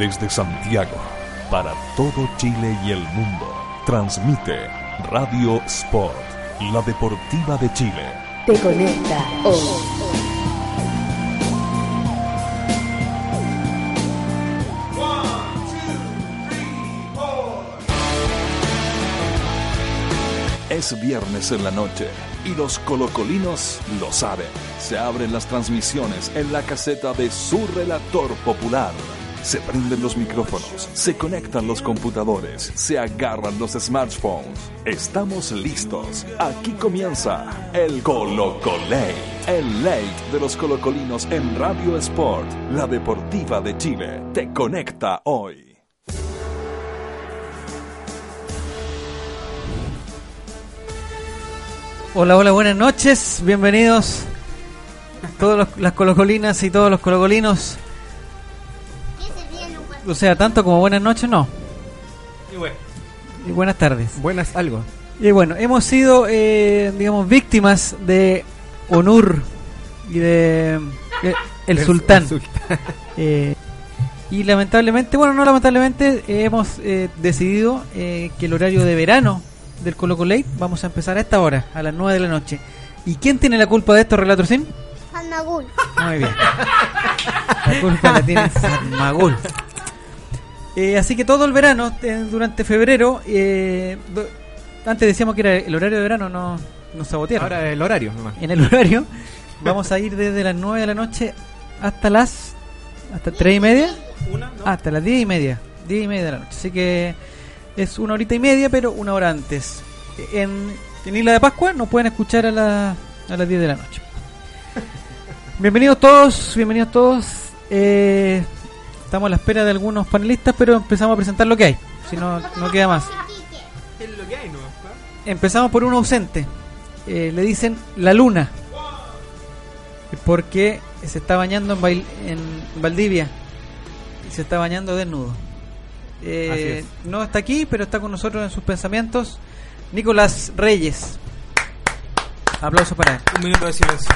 Desde Santiago, para todo Chile y el mundo, transmite Radio Sport, la deportiva de Chile. Te conecta hoy. Es viernes en la noche y los colocolinos lo saben. Se abren las transmisiones en la caseta de su relator popular. Se prenden los micrófonos, se conectan los computadores, se agarran los smartphones. Estamos listos. Aquí comienza el Colocolate, el late de los colocolinos en Radio Sport, la deportiva de Chile. Te conecta hoy. Hola, hola, buenas noches. Bienvenidos todas las colocolinas y todos los colocolinos. O sea, tanto como buenas noches, no. Y buenas tardes. Buenas algo. Y bueno, hemos sido, eh, digamos, víctimas de Onur y de eh, el, sultán. Eh, y lamentablemente, bueno, no lamentablemente, eh, hemos eh, decidido eh, que el horario de verano del Colo Colo Late vamos a empezar a esta hora, a las 9 de la noche. ¿Y quién tiene la culpa de esto, Relator Sin? Fanagul. Muy bien. La culpa la tiene Fatmagul. Eh, así que todo el verano, eh, durante febrero, eh, do- antes decíamos que era el horario de verano, no nos sabotearon. Ahora el horario nomás. en el horario vamos a ir desde las 9 de la noche hasta las hasta 3 y media. Hasta las 10 y media 10 y media de la noche. Así que es una horita y media pero una hora antes. En, en Isla de Pascua nos pueden escuchar a, la- a las 10 de la noche. Bienvenidos todos bienvenidos todos. Eh, estamos a la espera de algunos panelistas pero empezamos a presentar lo que hay si no, no queda más Es lo que hay, ¿no? Empezamos por un ausente. Eh, le dicen la luna. Porque se está bañando en, Bail- en Valdivia. Y se está bañando desnudo. Eh, no está aquí, pero está con nosotros en sus pensamientos. Nicolás Reyes. Aplausos para él. Un minuto de silencio.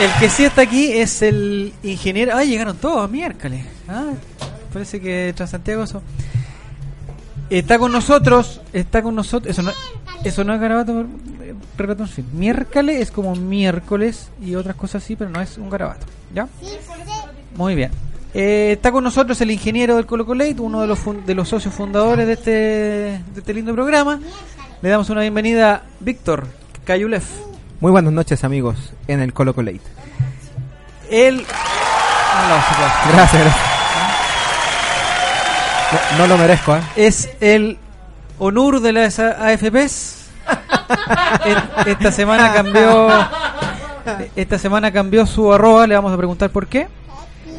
El que sí está aquí es el ingeniero. ¡Ay, llegaron todos! Miércoles. Ah, parece que Transantiago eso. Está con nosotros. Está con nosotros. Eso no, eso no es garabato. eh, Relato en fin. Miércoles es como miércoles y otras cosas así, pero no es un garabato. ¿Ya? Muy bien. Eh, está con nosotros el ingeniero del Colo Colate, uno de los, fun- de los socios fundadores de este, de este lindo programa. Le damos una bienvenida a Víctor Cayulef. Muy buenas noches, amigos, en el Colo Colate. Aplausos, aplausos. Gracias, gracias. No, no lo merezco, ¿eh? es el Onur de las AFPs. Esta semana cambió esta semana cambió su arroba, le vamos a preguntar por qué.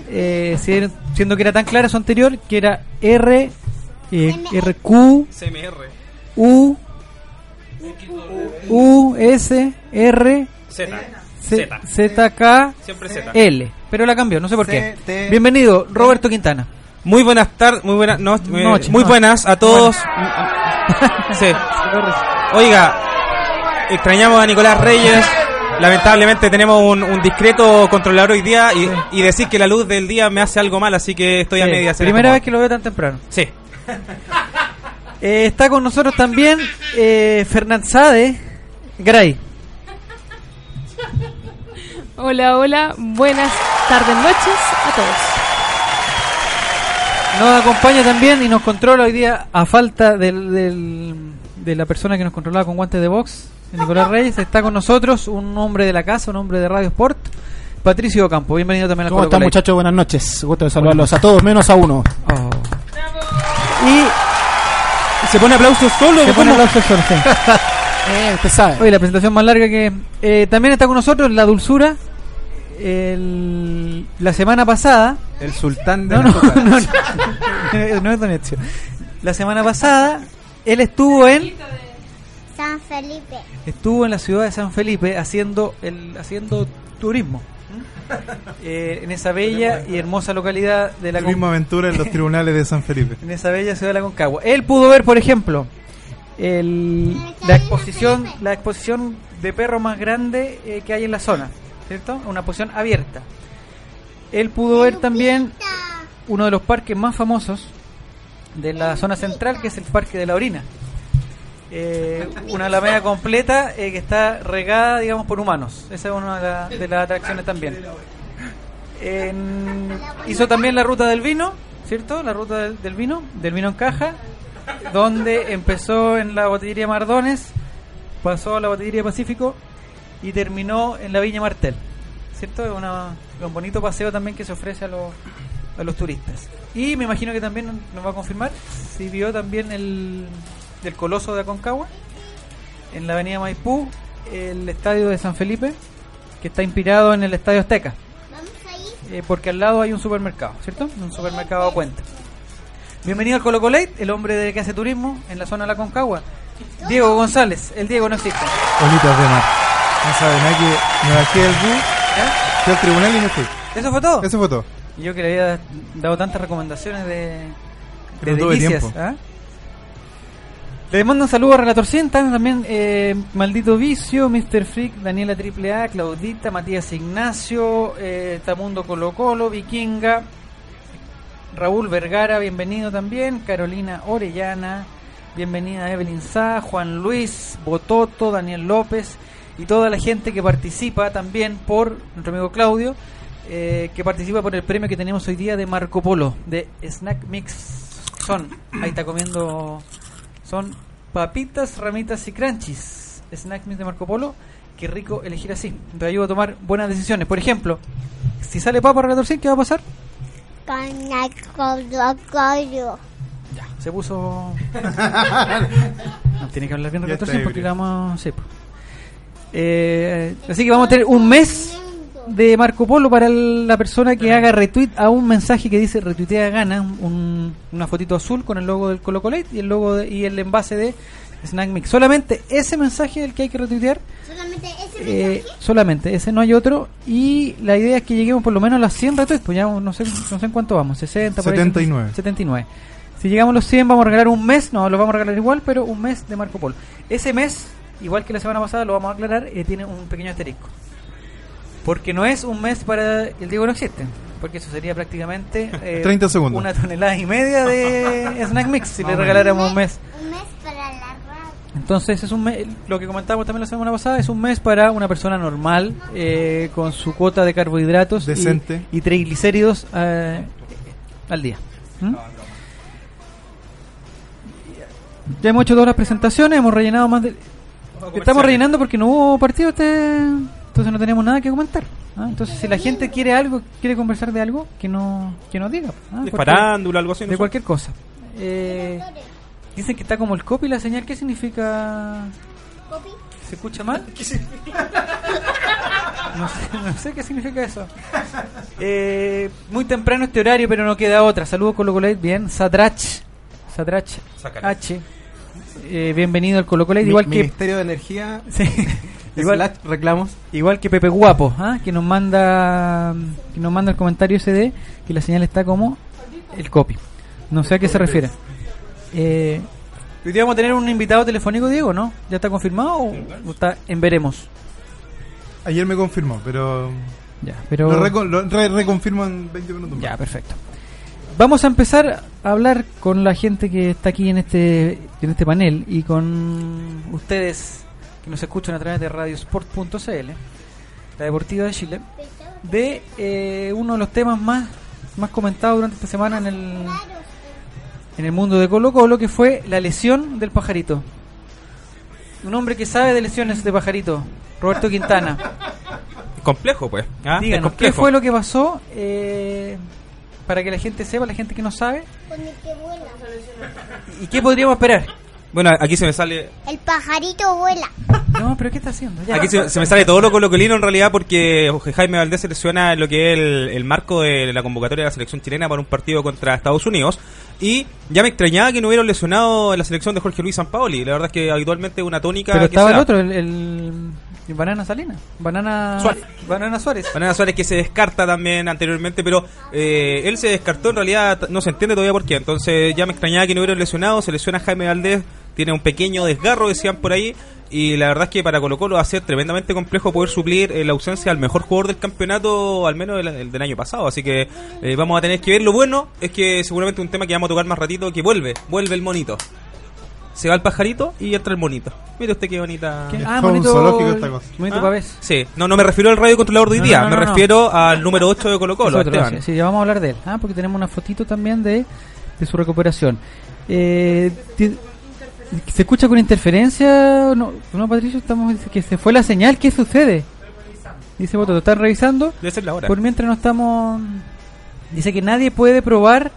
Eh, si- siendo que era tan clara su anterior, que era R eh, RQ CMR. U U S R Z. Z K Siempre Z. L, pero la cambió, no sé por qué. Bienvenido, Roberto Quintana. Muy buenas tardes, muy buenas no, eh, Noche, muy noche. buenas a todos. sí. Oiga, extrañamos a Nicolás Reyes. Lamentablemente tenemos un, un discreto controlador hoy día y, y decir que la luz del día me hace algo mal, así que estoy a Sí, en Primera vez que lo veo tan temprano. Sí. Eh, está con nosotros también eh, Fernand Sade Gray. Hola, hola, buenas tardes, noches a todos. Nos acompaña también y nos controla hoy día a falta del, del- de la persona que nos controlaba con guantes de box, Nicolás Reyes. Está con nosotros un hombre de la casa, un hombre de Radio Sport, Patricio Campo. Bienvenido también al ¿Cómo están muchachos? Buenas noches. Gusto de saludarlos a todos, menos a uno. Oh. Y ¿Se pone aplauso solo? se pone ¿Cómo? aplauso solo, sí. Eh, usted sabe. Oye, la presentación más larga que... eh, también está con nosotros la dulzura. El- la semana pasada El sultán de No, no, coca. no, no, no es Don Ezio. La semana pasada él estuvo en San Felipe. estuvo en la ciudad de San Felipe haciendo el haciendo turismo Eh, en esa bella y hermosa localidad de la Con- Turismo Aventura en los tribunales de San Felipe. en esa bella ciudad de la Concagua. Él pudo ver, por ejemplo, el, la exposición la exposición de perro más grande eh, que hay en la zona, ¿cierto? Una exposición abierta. él pudo ver también uno de los parques más famosos de la zona central, que es el Parque de la Orina. Eh, una alameda completa eh, que está regada, digamos, por humanos. Esa es una de, la- de las atracciones también. Hizo también la ruta del vino, ¿cierto? La ruta del, vino, del vino en caja, donde empezó en la botillería Mardones, pasó a la botillería Pacífico y terminó en la Viña Martel, ¿cierto? Es un bonito paseo también que se ofrece a los, a los turistas. Y me imagino que también nos va a confirmar si vio también el, el Coloso de Aconcagua en la avenida Maipú, el estadio de San Felipe, que está inspirado en el estadio Azteca. Eh, porque al lado hay un supermercado, ¿cierto? Un supermercado a cuenta. Bienvenido al Colo Colate, el hombre de que hace turismo en la zona de la Concagua. Diego González, el Diego no existe. Bolitas de mar. No saben, nada que me bajé del bus, fui al tribunal y me fui. ¿Eso fue todo? Eso fue todo. Y Yo que le había dado tantas recomendaciones de, de no tuve delicias. tiempo. Le mando un saludo a Relator 100, también eh, Maldito Vicio, Mr. Freak, Daniela AAA, Claudita, Matías Ignacio, eh, Tamundo Colo Colo, Vikinga, Raúl Vergara, bienvenido también, Carolina Orellana, bienvenida Evelyn Sá, Juan Luis, Bototo, Daniel López y toda la gente que participa también por nuestro amigo Claudio, eh, que participa por el premio que tenemos hoy día de Marco Polo, de Snack Mix. Son, ahí está comiendo, son papitas, ramitas y crunchies. Snack Mix de Marco Polo, qué rico elegir así. Te ayuda a tomar buenas decisiones. Por ejemplo, si sale papa relator 100, ¿qué va a pasar? Con el colo Se puso. no, tiene que hablar bien Ya relator está 100 porque le vamos. sí. Eh, así que vamos a tener un mes de Marco Polo para el- la persona que haga retweet a un mensaje que dice retuitea gana, un- una fotito azul con el logo del Colo Colate y el logo de- y el envase de Snack Mix. Solamente ese mensaje es el que hay que retuitear. Solamente ese Eh, mensaje. solamente, ese no hay otro. Y la idea es que lleguemos por lo menos a las 100 retweets. Pues ya no sé, no sé en cuánto vamos, 60, por ahí. 79. 79. Si llegamos a los 100, vamos a regalar un mes. No, lo vamos a regalar igual, pero un mes de Marco Polo. Ese mes, igual que la semana pasada, lo vamos a aclarar, eh, tiene un pequeño asterisco. Porque no es un mes para el Diego no existe. Porque eso sería prácticamente eh, 30 segundos. una tonelada y media de Snack Mix si le regaláramos un mes. Un mes para la radio. Entonces es un mes, lo que comentábamos también la semana pasada, es un mes para una persona normal, eh, con su cuota de carbohidratos y- Decente. Y, triglicéridos eh, al día. ¿Mm? Ya hemos hecho todas las presentaciones, hemos rellenado más de... Estamos rellenando porque no hubo partido este... Entonces no tenemos nada que comentar. ¿ah? Entonces si la gente quiere algo, quiere conversar de algo, que no que nos diga. ¿ah? De farándula, algo así. no de sé. cualquier cosa. Eh, dicen que está como el copy la señal. ¿Qué significa? ¿Copy? ¿Se escucha mal? No sé, no sé qué significa eso. Eh, muy temprano este horario, pero no queda otra. Saludos Colo Colate, bien. Sadrach. Sadrach Sácala. H. Eh, bienvenido al Colo Colate. Mi- Igual que, Ministerio de Energía, sí, igual, slash reclamos. igual que Pepe Guapo, ¿ah? que nos manda que nos manda el comentario ese de que la señal está como el copy. No sé a qué se refiere. Eh, hoy día vamos a tener un invitado telefónico, Diego, ¿no? ¿Ya está confirmado o o está en veremos? Ayer me confirmó, pero Ya, pero lo, reco- lo re- reconfirmo en 20 minutos más. ya, perfecto. Vamos a empezar a hablar con la gente que está aquí en este en este panel y con ustedes que nos escuchan a través de radiosport.cl, la deportiva de Chile, de eh, uno de los temas más más comentados durante esta semana en el en el mundo de Colo Colo, que fue la lesión del pajarito. Un hombre que sabe de lesiones de pajarito, Roberto Quintana. Complejo, pues. ¿ah? Díganos, ¿qué fue lo que pasó? Eh, para que la gente sepa, la gente que no sabe, Con el que vuela. ¿y qué podríamos esperar? Bueno, aquí se me sale El pajarito vuela. No, pero ¿qué está haciendo? Ya. Aquí se, se me sale todo lo colocolino en realidad porque Jaime Valdés selecciona lo que es el, el marco de la convocatoria de la selección chilena para un partido contra Estados Unidos. Y ya me extrañaba que no hubieran lesionado la selección de Jorge Luis Sampaoli. La verdad es que habitualmente es una tónica Pero que estaba el otro, el, Banana Salina. Banana Suárez. Banana Suárez. Banana Suárez que se descarta también anteriormente, pero eh, él se descartó en realidad, no se entiende todavía por qué. Entonces ya me extrañaba que no hubiera lesionado, se lesiona Jaime Valdés, tiene un pequeño desgarro, decían por ahí, y la verdad es que para Colo Colo va a ser tremendamente complejo poder suplir eh, la ausencia al mejor jugador del campeonato, al menos del, el del año pasado. Así que eh, vamos a tener que ver. Lo bueno es que seguramente un tema que vamos a tocar más ratito, que vuelve, vuelve el monito. Se va el pajarito y entra el monito. Mire usted qué bonita. ¿Qué? Ah, bonito. zoológico esta cosa. Bonito ¿Ah? pavés. Sí, no, no me refiero al radio controlador de hoy No, día, no, no, me no, no. refiero al número 8 de Colo Colo, otro, Esteban. sí, sí, ya vamos a hablar de él. Ah, porque tenemos una fotito también de, de su recuperación. Eh, ¿Se escucha con interferencia? No, no Patricio, estamos dice que se fue la señal. ¿Qué sucede? Dice Boto, ¿lo están revisando? Debe ser la hora. Por mientras no estamos... Dice que nadie puede probar...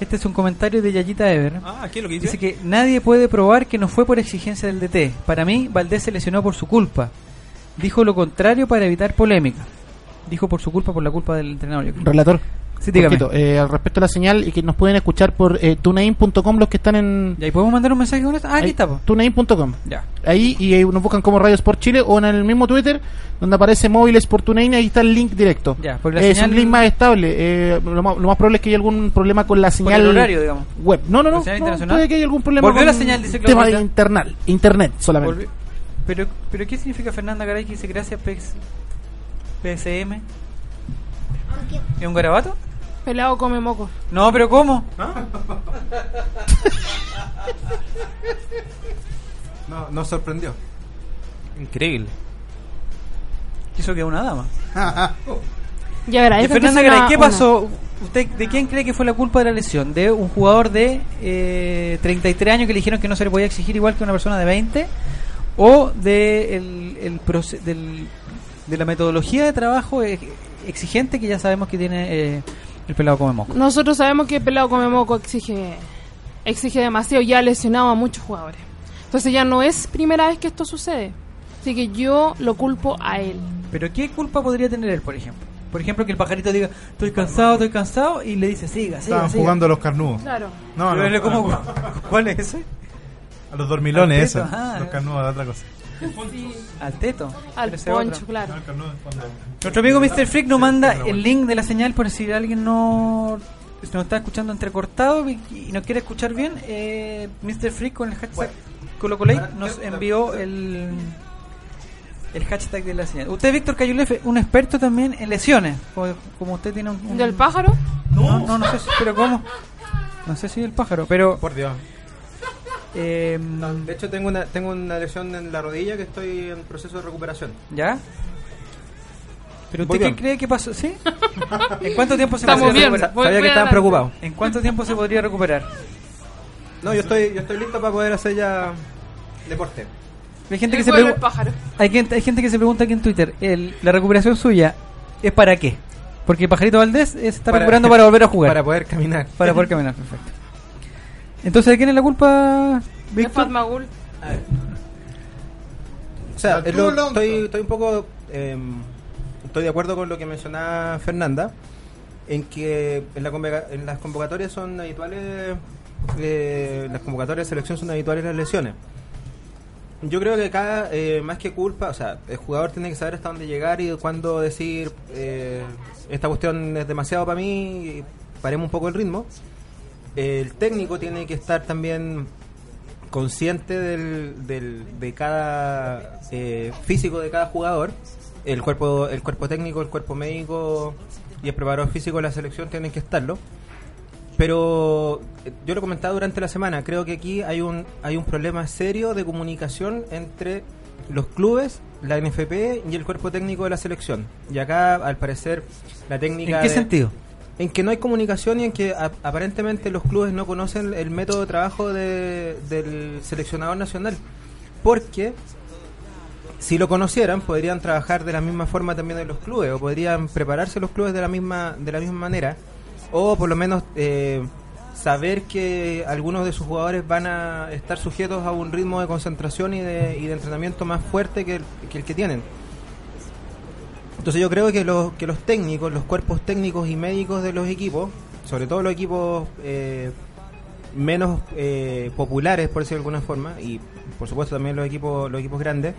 Este es un comentario de Yayita Ever. Ah, ¿qué es lo que dice? Dice que nadie puede probar que no fue por exigencia del DT. Para mí, Valdés se lesionó por su culpa. Dijo lo contrario para evitar polémica. Dijo por su culpa, por la culpa del entrenador. yo creo. Relator. Sí, dígame. Poquito, eh, al respecto a la señal y que nos pueden escuchar por eh, tunein.com los que están en ¿Y ahí podemos mandar un mensaje con esto? Ah, aquí ahí, está. tunein.com. Ya. Ahí y ahí nos buscan como Radio Sport Chile o en el mismo Twitter donde aparece móviles por TuneIn, ahí está el link directo. Ya, porque la Eh, es señal- un link más estable. eh, lo, más, lo más probable es que haya algún problema con la Por señal el horario, digamos. web. No, no, no. ¿La señal no, puede que haya algún problema Volvió con la señal, dice tema Claudia. internal, internet solamente. Pero, pero ¿qué significa Fernanda Garay que dice gracias PSM? ¿Es un garabato? Pelado come moco. No, pero ¿cómo? No, nos sorprendió. Increíble. Quiso que una dama. Y Y agradezco que Fernanda Garay, ¿qué una- pasó? ¿Usted de quién cree que fue la culpa de la lesión? ¿De un jugador de eh, 33 años que le dijeron que no se le podía exigir igual que una persona de 20? ¿O de, el, el del- de la metodología de trabajo eh, exigente que ya sabemos que tiene eh, el pelado come moco? Nosotros sabemos que Pelado Come Moco exige, exige demasiado y ha lesionado a muchos jugadores. Entonces ya no es primera vez que esto sucede. Así que yo lo culpo a él. ¿Pero qué culpa podría tener él, por ejemplo? Por ejemplo, que el pajarito diga, estoy cansado, estoy cansado, y le dice, siga, siga, Estaban siga. jugando a los carnudos. Claro. No, no. ¿cómo- ¿Cuál es ese? A los dormilones, eso. teto, ah, los ya. carnudos, otra cosa. Al teto. Al poncho, otro. claro. Nuestro amigo Mr. Freak nos manda el link de la señal por si alguien no nos está escuchando entrecortado y, y nos quiere escuchar bien. Eh, Mr. Freak con el hashtag Colocolate nos envió el el hashtag de la señal. Usted, Víctor Cayulef, un experto también en lesiones. Como, como usted tiene un, un- ¿Del pájaro? No, no, no sé, si- pero ¿cómo? No sé si el pájaro, pero Por Dios. Eh, De hecho, tengo una, tengo una lesión en la rodilla que estoy en proceso de recuperación. ¿ya? ¿Pero usted qué cree que pasó? ¿Sí? ¿En cuánto tiempo se Estamos podría bien. recuperar? Voy- Sabía voy que estaban adelante. preocupados. ¿En cuánto tiempo se podría recuperar? No, yo estoy, yo estoy listo para poder hacer ya deporte. Hay gente que El se vuelo del pregunta, pájaro. hay gente, hay gente que se pregunta aquí en Twitter, el- la recuperación suya es para qué? Porque Pajarito Valdés se está Para- recuperando para volver a jugar, Para para, poder caminar. poder caminar, perfecto. Entonces, ¿de quién es la culpa, De? Fatmagul. O sea, lo- Alonso. estoy, estoy un poco. eh, estoy de acuerdo con lo que mencionaba Fernanda. En que en, la convoca- en las convocatorias son habituales. eh, las convocatorias de selección son habituales las lesiones. Yo creo que acá, eh, más que culpa, o sea, el jugador tiene que saber hasta dónde llegar y cuándo decir, eh, esta cuestión es demasiado para mí, y paremos un poco el ritmo. El técnico tiene que estar también consciente del, del- de cada eh, físico de cada jugador. El cuerpo, el cuerpo técnico, el cuerpo médico y el preparador físico de la selección tienen que estarlo. Pero eh, yo lo comentaba durante la semana, creo que aquí hay un hay un problema serio de comunicación entre los clubes, la NFP y el cuerpo técnico de la selección. Y acá, al parecer, la técnica... ¿En qué de- sentido? En que no hay comunicación y en que aparentemente los clubes no conocen el método de trabajo de- del seleccionador nacional. Porque si lo conocieran, podrían trabajar de la misma forma también en los clubes, o podrían prepararse los clubes de la misma, de la misma manera, o por lo menos eh, saber que algunos de sus jugadores van a estar sujetos a un ritmo de concentración y de, y de entrenamiento más fuerte que el que, el que tienen. Entonces yo creo que los, que los técnicos, los cuerpos técnicos y médicos de los equipos, sobre todo los equipos eh, menos eh, populares, por decirlo de alguna forma, y por supuesto también los equipos, los equipos grandes,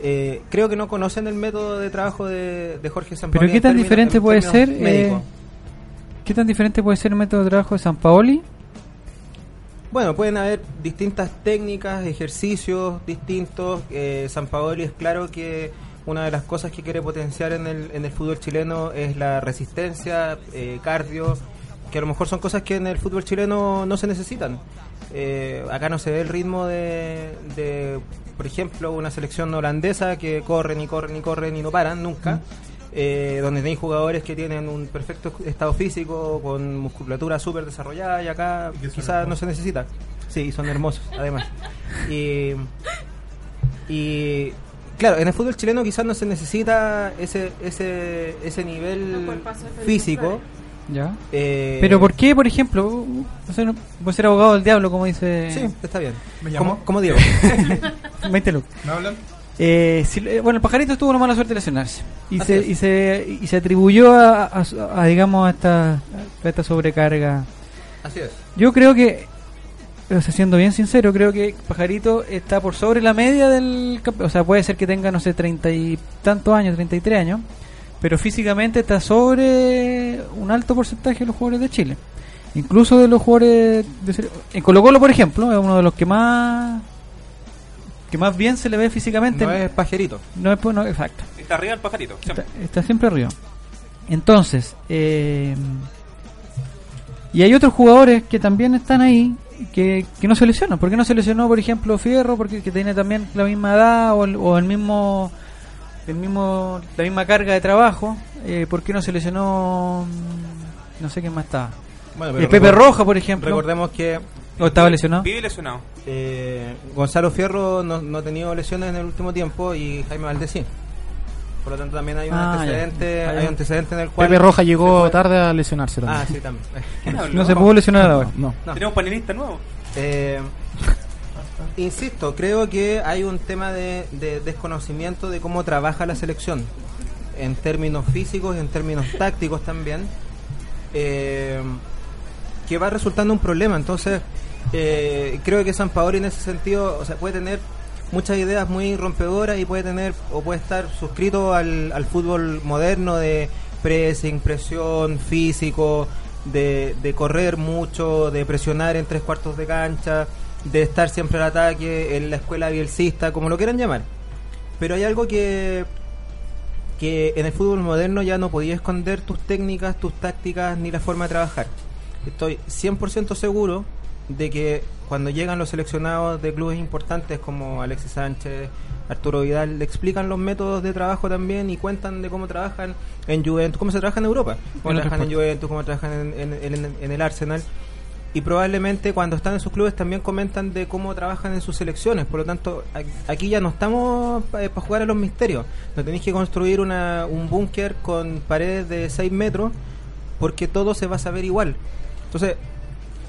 eh, creo que no conocen el método de trabajo de, de Jorge Sampaoli. Pero qué tan términos- diferente en puede ser, eh. ¿qué tan diferente puede ser el método de trabajo de San Paoli? Bueno, pueden haber distintas técnicas, ejercicios distintos. Eh, San Paoli es claro que una de las cosas que quiere potenciar en el, en el fútbol chileno es la resistencia, eh, cardio, que a lo mejor son cosas que en el fútbol chileno no se necesitan. Eh, acá no se ve el ritmo de, de, por ejemplo, una selección holandesa que corren y corren y corren y no paran nunca. eh, donde hay jugadores que tienen un perfecto estado físico, con musculatura súper desarrollada y acá Y quizás no se necesita. Sí, son hermosos, además. Y, y claro, en el fútbol chileno quizás no se necesita ese ese ese nivel físico. ¿Ya? eh, Pero ¿por qué, por ejemplo? uh, puede ser abogado del diablo, como dice... Sí, está bien. Como Diego. 20 lucas. ¿Me hablan? Eh, si- bueno, el pajarito tuvo la mala suerte de lesionarse y Así se, es. y se y se atribuyó a, a- a, digamos a esta, a esta sobrecarga. Así es. Yo creo que, o sea, siendo bien sincero, creo que pajarito está por sobre la media del, campe- o sea, puede ser que tenga no sé treinta y tantos años, 33 años, pero físicamente está sobre un alto porcentaje de los jugadores de Chile, incluso de los jugadores de en Colo Colo, por ejemplo, es uno de los que más que más bien se le ve físicamente. No es pajerito. No es pues, no, exacto. Está arriba el pajarito. Está, está siempre arriba. Entonces, eh, y hay otros jugadores que también están ahí que, que no se lesionan. ¿Por qué no se lesionó, por ejemplo, Fierro? Porque que tiene también la misma edad o el, o el mismo el mismo la misma carga de trabajo. Eh, ¿Por qué no se lesionó? No sé quién más estaba. Bueno, Eh, Pepe Roja, por ejemplo. Recordemos que ¿O estaba lesionado? Vive lesionado. eh, Gonzalo Fierro no, no ha tenido lesiones en el último tiempo y Jaime Valdés sí. Por lo tanto también hay un Ah, antecedente, Hay hay un- antecedente en el cual Pepe Roja llegó tarde a lesionarse también. Ah, sí, también. No se pudo lesionar ahora. No. No. Tenemos panelista nuevo. Eh, insisto, creo que hay un tema de, de desconocimiento de cómo trabaja la selección, en términos físicos y en términos tácticos también, eh, que va resultando un problema. Entonces, eh, creo que San Paolo en ese sentido, o sea, puede tener muchas ideas muy rompedoras y puede tener o puede estar suscrito al, al fútbol moderno de pressing, presión, físico, de, de correr mucho, de presionar en tres cuartos de cancha, de estar siempre al ataque, en la escuela bielcista, como lo quieran llamar. Pero hay algo que, que en el fútbol moderno ya no podía esconder tus técnicas, tus tácticas, ni la forma de trabajar. Estoy 100% seguro de que cuando llegan los seleccionados de clubes importantes como Alexis Sánchez, Arturo Vidal, le explican los métodos de trabajo también y cuentan de cómo trabajan en Juventus, cómo se trabaja en Europa, cómo En trabajan en Juventus, cómo trabajan en, en- en- en el Arsenal. Y probablemente cuando están en sus clubes también comentan de cómo trabajan en sus selecciones. Por lo tanto, a- aquí ya no estamos para jugar a los misterios. No tenéis que construir una, un búnker con paredes de 6 metros porque todo se va a saber igual. Entonces,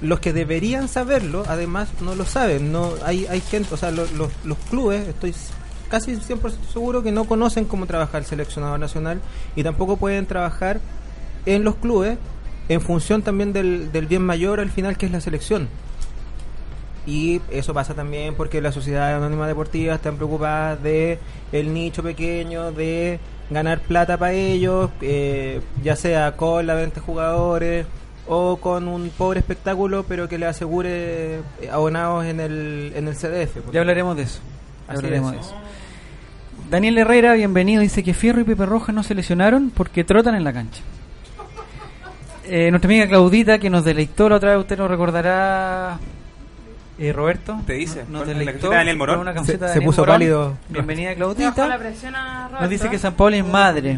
los que deberían saberlo, además, no lo saben. No hay, hay gente, o sea, lo- los, clubes, estoy casi 100% seguro que no conocen cómo trabajar el seleccionador nacional y tampoco pueden trabajar en los clubes en función también del, del bien mayor al final que es la selección. Y eso pasa también porque las sociedades anónimas deportivas están preocupadas de el nicho pequeño, de ganar plata para ellos, eh, ya sea con la venta de jugadores o con un pobre espectáculo, pero que le asegure eh, abonados en el, en el CDF. Ya hablaremos de eso. Ya hablaremos es. de eso. Daniel Herrera, bienvenido. Dice que Fierro y Pepe Roja no se lesionaron porque trotan en la cancha. Eh, nuestra amiga Claudita, que nos deleitó la otra vez, usted nos recordará, eh, Roberto. Te dice, Nos la deleitó de Daniel Morón. una Se- se puso Morón. pálido. Bienvenida, la Claudita. presión a Nos dice que San Pauli es madre.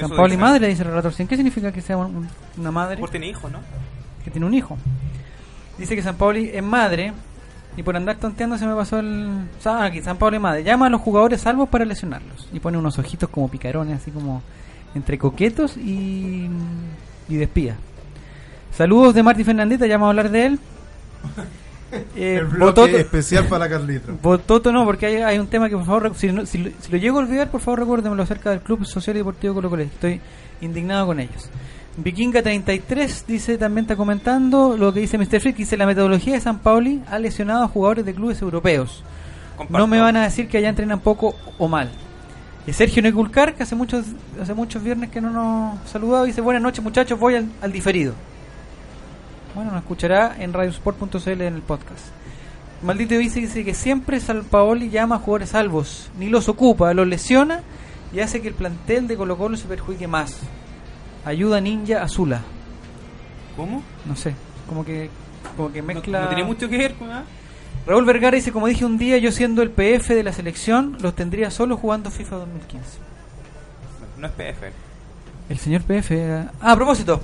San Pauli dice. madre, dice el relator. ¿Qué significa que sea un- una madre? Por tiene hijos, ¿no? que tiene un hijo. Dice que San Pauli es madre y por andar tonteando se me pasó el... Ah, aquí, San Pauli es madre. Llama a los jugadores salvos para lesionarlos. Y pone unos ojitos como picarones, así como entre coquetos y, y de espía. Saludos de Marty Fernandita, ya vamos a hablar de él. Eh, El bloque Bototo- especial para Carlito. Bototo no, porque hay, hay un tema que por favor, si, no- si lo, si lo llego a olvidar, por favor recuérdemelo acerca del Club Social y Deportivo Colo Colo. Estoy indignado con ellos. Vikinga 33 dice, también está comentando lo que dice Mr. Freak, dice la metodología de San Pauli ha lesionado a jugadores de clubes europeos. Comparto. no me van a decir que allá entrenan poco o mal. Y Sergio Neculcar, que hace muchos, hace muchos viernes que no nos saludaba, dice buenas noches muchachos, voy al, al diferido. Bueno, nos escuchará en radiosport.cl en el podcast. Maldito dice, dice que siempre Salpaoli llama a jugadores salvos, ni los ocupa, los lesiona y hace que el plantel de Colo Colo se perjudique más. Ayuda Ninja Azula. ¿Cómo? No sé, como que, como que No, mezcla... no tiene mucho que ver con... Raúl Vergara dice, como dije un día, yo siendo el PF de la selección, los tendría solo jugando FIFA 2015. No es PF. El señor PF... era- Ah, a propósito,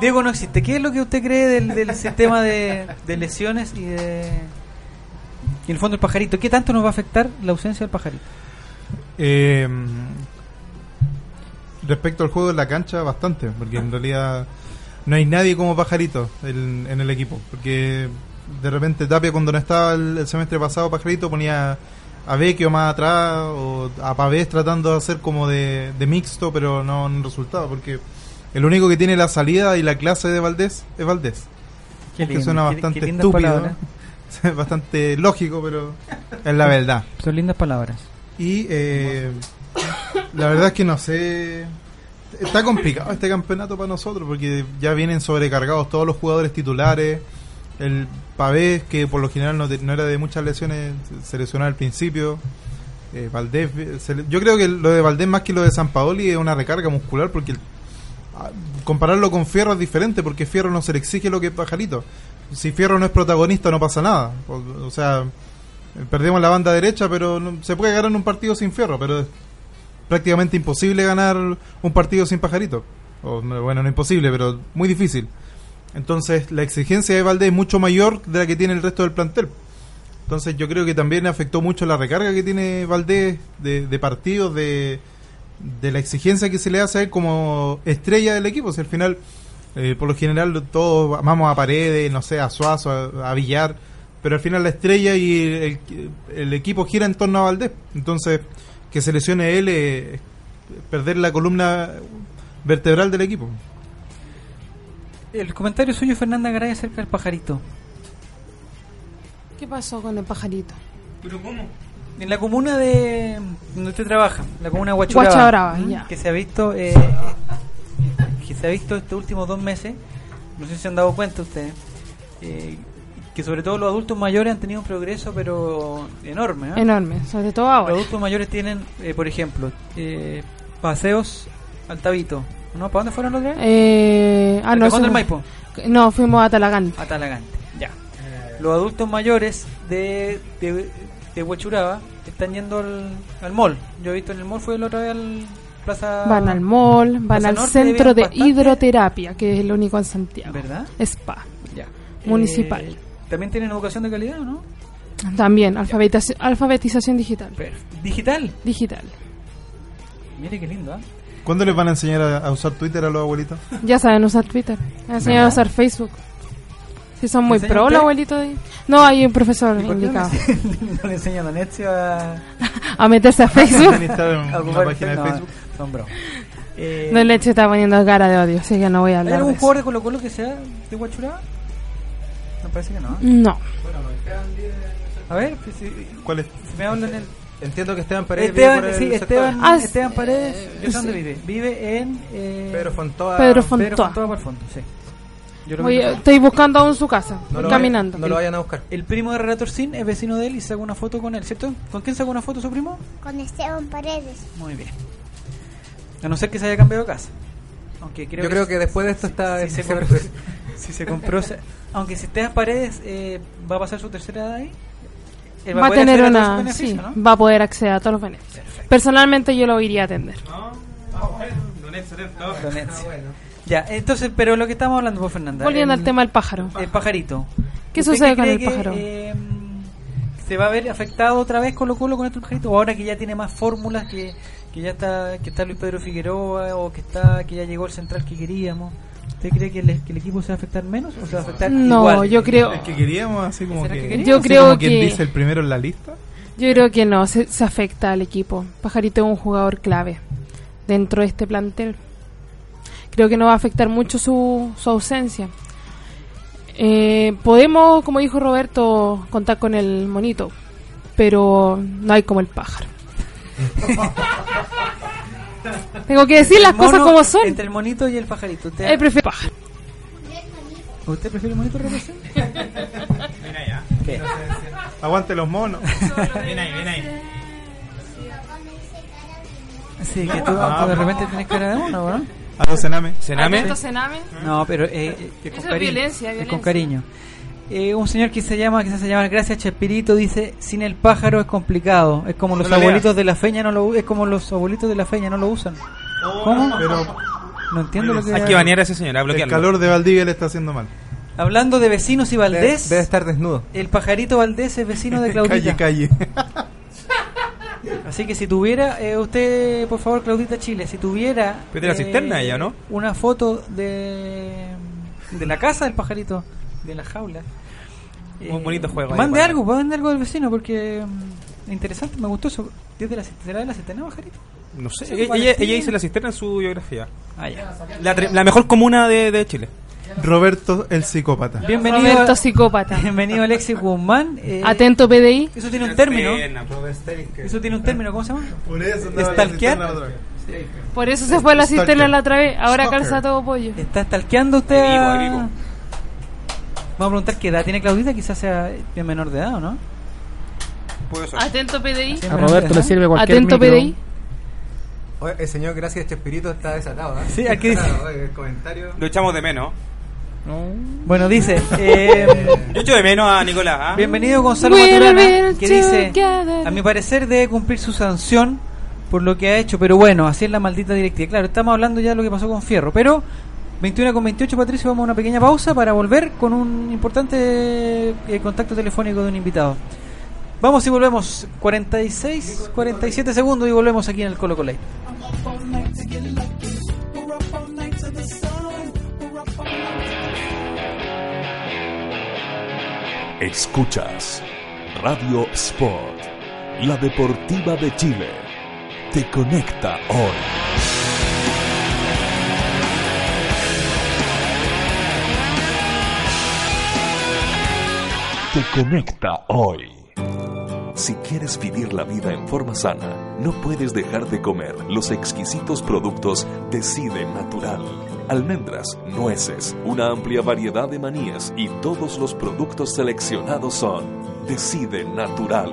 Diego no existe. ¿Qué es lo que usted cree del, del sistema de, de lesiones y de... Y en el fondo el pajarito? ¿Qué tanto nos va a afectar la ausencia del pajarito? Eh, respecto al juego en la cancha, bastante, porque en realidad no hay nadie como Pajarito en, el equipo. Porque de repente Tapia, cuando no estaba el semestre pasado, Pajarito ponía a Vecchio más atrás o a Pavés tratando de hacer como de, de mixto, pero no en resultado, porque el único que tiene la salida y la clase de Valdés es Valdés. Qué que suena bastante qué estúpido, bastante lógico, pero es la verdad. Son lindas palabras. Y eh, la verdad es que no sé. Está complicado este campeonato para nosotros porque ya vienen sobrecargados todos los jugadores titulares. El Pavés, que por lo general no, no era de muchas lesiones, se al principio. Eh, Valdés, le- yo creo que lo de Valdés más que lo de San Paoli es una recarga muscular porque el- ah, compararlo con Fierro es diferente porque Fierro no se le exige lo que es Pajarito. Si Fierro no es protagonista no pasa nada. O, sea, perdemos la banda derecha, pero no- se puede ganar un partido sin Fierro, pero es prácticamente imposible ganar un partido sin Pajarito. O, no, bueno, no imposible, pero muy difícil. Entonces, la exigencia de Valdés es mucho mayor de la que tiene el resto del plantel. Entonces, yo creo que también afectó mucho la recarga que tiene Valdés de, partidos, de, de la exigencia que se le hace como estrella del equipo. Si al final, eh, por lo general, todos amamos a Paredes, no sé, a Suazo, a, a Villar, pero al final la estrella y el, el equipo gira en torno a Valdés. Entonces, que se lesione él es perder la columna vertebral del equipo. El comentario suyo, Fernanda Garay, acerca del pajarito. ¿Qué pasó con el pajarito? ¿Pero cómo? En la comuna de donde usted trabaja, la comuna de Huachuraba, Huachuraba, ¿m? ya. que se ha visto eh, que se ha visto estos últimos dos meses, no sé si se han dado cuenta ustedes, eh, que sobre todo los adultos mayores han tenido un progreso pero enorme. ¿eh? Enorme, sobre todo Los ahora. adultos mayores tienen, eh, por ejemplo, eh, paseos al Tabito. ¿No? ¿Para dónde fueron los tres? Eh, ah, ¿El no, Cajón del eso- Maipo? no, fuimos a Talagante. A Talagante, ya. Los adultos mayores de, de, de Huachuraba están yendo al, al mall. Yo he visto en el mall, fue la otra vez al Plaza... Van al mall, van Plaza al Norte, centro de bastante- hidroterapia, que es el único en Santiago. ¿Verdad? Spa. Ya. Municipal. Eh, También tienen educación de calidad, ¿o ¿no? También, alfabetización, alfabetización digital. Digital. Digital. Mire qué lindo, ¿ah? ¿Cuándo les van a enseñar a, a usar Twitter a los abuelitos? Ya saben usar Twitter. Enseñan a usar Facebook. Si son muy ¿Enseña pro los abuelitos. de- No, hay un profesor ¿Y por qué no indicado. le- no le enseñan a Netzio a, A meterse a Facebook. A una ocupar página de no, Facebook. Son. Eh, No Leche está poniendo cara de odio, así que no voy a ¿Hay hablar de algún eso. jugador de Colo Colo que sea de Huachuraba? Me parece que no. ¿eh? No. A ver, si, si- ¿Cuál es? si me hablan el... Entiendo que Esteban Paredes vive Esteban, por el sí. Esteban, Ah, Esteban Paredes, yo sé sí. dónde vive. Vive en... Eh, Pedro Fontoa. Pedro Pedro Fontoa. Fontoa por el fondo, sí. Yo lo vi. estoy buscando aún su casa. No Voy lo caminando. Vayan, no lo vayan a buscar. El primo de Relator Sin es vecino de él y saca una foto con él, ¿cierto? ¿Con quién sacó una foto su primo? Con Esteban Paredes. Muy bien. A no ser que se haya cambiado de casa. Aunque creo Yo creo que después de esto está... si se se- compró, si se compró aunque si Esteban Paredes eh, va a pasar su tercera edad ahí, él Va a tener una. Sí, va a poder acceder a todos los beneficios. Personalmente yo lo iría a atender. Don Ezio. Ya, entonces, pero lo que estamos hablando, pues, Fernanda. Volviendo el- al tema del pájaro. El pajarito. ¿Qué ¿Usted sucede con el que, pájaro? eh, ¿Se va a ver afectado otra vez Colo Colo con este pajarito? ¿O ahora que ya tiene más fórmulas, que, que ya está que está Luis Pedro Figueroa, o que está que ya llegó el central que queríamos? ¿Usted cree que el, que el equipo se va a afectar menos o se va a afectar No, igual? yo creo. Es que queríamos, así como ¿Será que. que queríamos? Yo así creo como quien que- dice el primero en la lista. Yo creo que no, se, se afecta al equipo. Pajarito es un jugador clave dentro de este plantel. Creo que no va a afectar mucho su, su ausencia. Eh, podemos, como dijo Roberto, contar con el monito, pero no hay como el pájaro. Tengo que decir las El mono- cosas como son. Entre el monito y el pajarito. ¿Usted, Eh, prefiero pájaro. ¿usted prefiere el monito represión? ¿Qué? Aguante los monos. Ven ahí, ven ahí. Sí, que tú, tú de repente tienes cara de mono, ¿no? A los cename. ¿Cename? Cename. No, pero eh, eh, es con cariño. violencia, es con violencia. cariño. Eh, un señor que se llama, que se llama Gracias Chespirito dice, sin el pájaro es complicado. Es como los No abuelitos de la feña no lo u- es como los abuelitos de la feña no lo usan. ¿Cómo? Pero No entiendo lo que Hay que banear a ese señor, a el calor de Valdivia le está haciendo mal. Hablando de vecinos y Valdés, debe estar desnudo. el pajarito Valdés es vecino de Claudita. calle, calle. Así que si tuviera, eh, usted, por favor, Claudita Chile, si tuviera... eh, Pero de la cisterna ella, ¿no? Una foto de, de la casa del pajarito, de la jaula. Eh, Un bonito juego Mande algo, mande algo del vecino, porque mm, interesante, me gustó eso. ¿Desde la, ¿Será de la cisterna, pajarito? No sé, ella, ella, ella dice la cisterna en su biografía. Ah, ya. La, mejor comuna de, de Chile. Roberto el psicópata. Bienvenido, Roberto Psicópata. bienvenido Alexis Guzmán. eh, Atento PDI. Eso tiene un término. Eso tiene un término, ¿cómo se llama? Por eso. Por eso se fue a la cisterna la otra vez. Ahora Stalker. calza todo pollo. ¿Está stalkeando usted Ahí vivo, a... Vamos a preguntar qué edad tiene Claudita, quizás sea bien menor de edad, ¿o no? Puede ser. Atento PDI. A Roberto le sirve cualquier Atento micro. PDI. Oye, el señor Gracias Chespirito está desatado. ¿eh? Sí, aquí dice. El comentario. Lo echamos de menos. Bueno, dice... eh, Yo echo de menos a Nicolás. ¿ah? Bienvenido Gonzalo Maturana, que dice, a mi parecer debe cumplir su sanción por lo que ha hecho, pero bueno, así es la maldita directiva. Claro, estamos hablando ya de lo que pasó con Fierro, pero 21 con 28, Patricio, vamos a una pequeña pausa para volver con un importante eh, contacto telefónico de un invitado. Vamos y volvemos, 46, 47 segundos y volvemos aquí en el Colo Colo. Escuchas Radio Sport, la deportiva de Chile. Te conecta hoy. Te conecta hoy. Si quieres vivir la vida en forma sana, no puedes dejar de comer los exquisitos productos Decide Natural. Almendras, nueces, una amplia variedad de manías y todos los productos seleccionados son Decide Natural.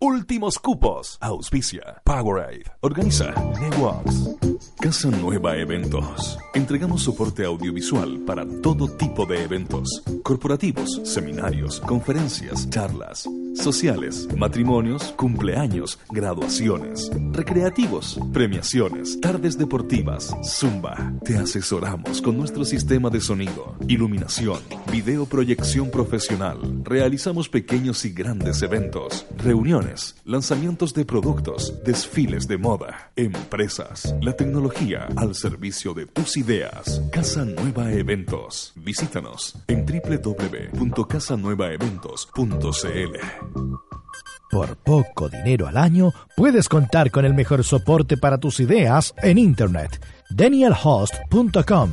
Últimos cupos. Auspicia. Powerade. Organiza. Networks. Casa Nueva Eventos. Entregamos soporte audiovisual para todo tipo de eventos. Corporativos, seminarios, conferencias, charlas, sociales, matrimonios, cumpleaños, graduaciones, recreativos, premiaciones, tardes deportivas, zumba. Te asesoramos con nuestro sistema de sonido, iluminación, video proyección profesional. Realizamos pequeños y grandes eventos, reuniones, lanzamientos de productos, desfiles de moda, empresas, la tecnología al servicio de tus ideas. Casa Nueva Eventos. Visítanos en www.casanuevaeventos.cl. Por poco dinero al año, puedes contar con el mejor soporte para tus ideas en Internet. DanielHost.com,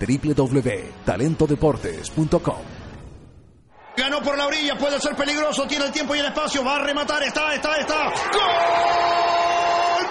www.talentodeportes.com Ganó por la orilla, puede ser peligroso, tiene el tiempo y el espacio, va a rematar, está, está, está. ¡Gol!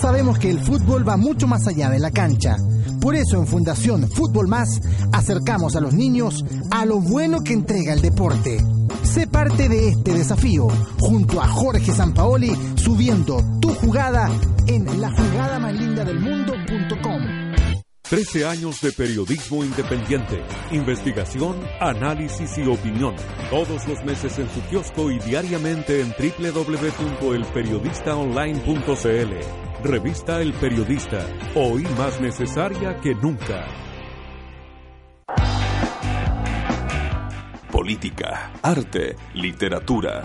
Sabemos que el fútbol va mucho más allá de la cancha. Por eso en Fundación Fútbol Más acercamos a los niños a lo bueno que entrega el deporte. Sé parte de este desafío junto a Jorge Sampaoli subiendo tu jugada en la jugada más linda del mundo.com. 13 años de periodismo independiente, investigación, análisis y opinión. Todos los meses en su kiosco y diariamente en www.elperiodistaonline.cl. Revista El Periodista, hoy más necesaria que nunca. Política, arte, literatura,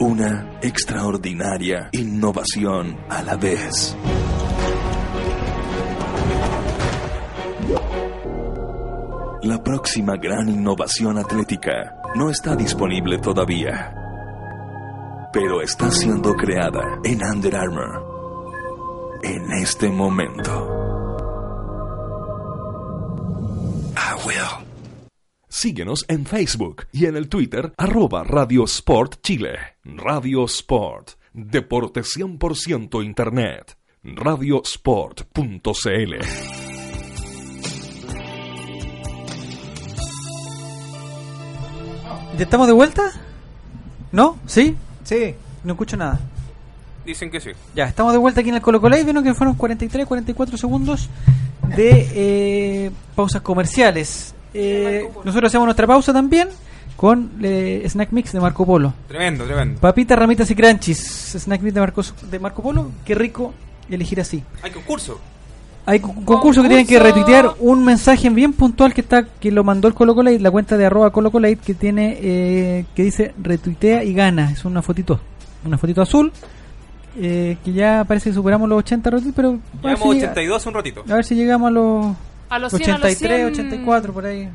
Una extraordinaria innovación a la vez. La próxima gran innovación atlética no está disponible todavía, pero está siendo creada en Under Armour en este momento. I will. Síguenos en Facebook y en el Twitter arroba Radio Sport Chile. Radio Sport. Deporte 100% Internet. Radiosport.cl ¿Estamos de vuelta? ¿No? ¿Sí? Sí. No escucho nada. Dicen que sí. Ya, estamos de vuelta aquí en el Colo Colo. Vieron que fueron 43, 44 segundos de eh, pausas comerciales. Eh, nosotros hacemos nuestra pausa también con eh, Snack Mix de Marco Polo. Tremendo, tremendo. Papitas, ramitas y crunchies. Snack Mix de Marco, de Marco Polo. Qué rico elegir así. Hay concurso. Hay un concurso que tienen que retuitear un mensaje bien puntual que está que lo mandó el Colo Colate, la cuenta de arroba Colo Colate, que tiene eh, que dice retuitea y gana. Es una fotito, una fotito azul. eh, que ya parece que superamos los 80 retweets, pero a ver Llevamos si- 82 un ratito. a ver si llegamos a los, A los 100, a los 83, 100. 84 por ahí.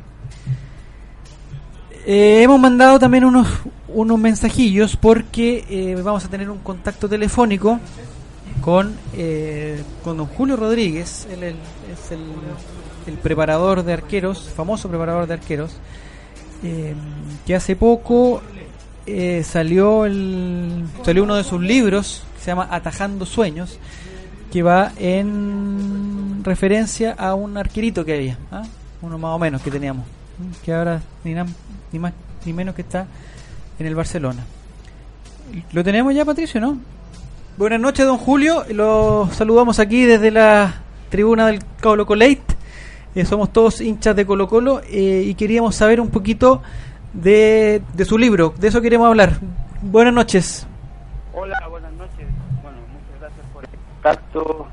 Eh, hemos mandado también unos unos mensajillos porque eh, vamos a tener un contacto telefónico con eh, con don Julio Rodríguez, él es el, el preparador de arqueros, famoso preparador de arqueros, eh, que hace poco eh, salió el, salió uno de sus libros que se llama Atajando Sueños, que va en referencia a un arquerito que había, ¿ah? uno más o menos que teníamos. Que ahora ni, nam- ni más ni menos que está en el Barcelona. ¿Lo tenemos ya, Patricio, no? Buenas noches, don Julio. Lo saludamos aquí desde la tribuna del Colo Colate. Eh, somos todos hinchas de Colo Colo eh, y queríamos saber un poquito de, de su libro. De eso queremos hablar. Buenas noches. Hola, buenas noches. Bueno, muchas gracias por el contacto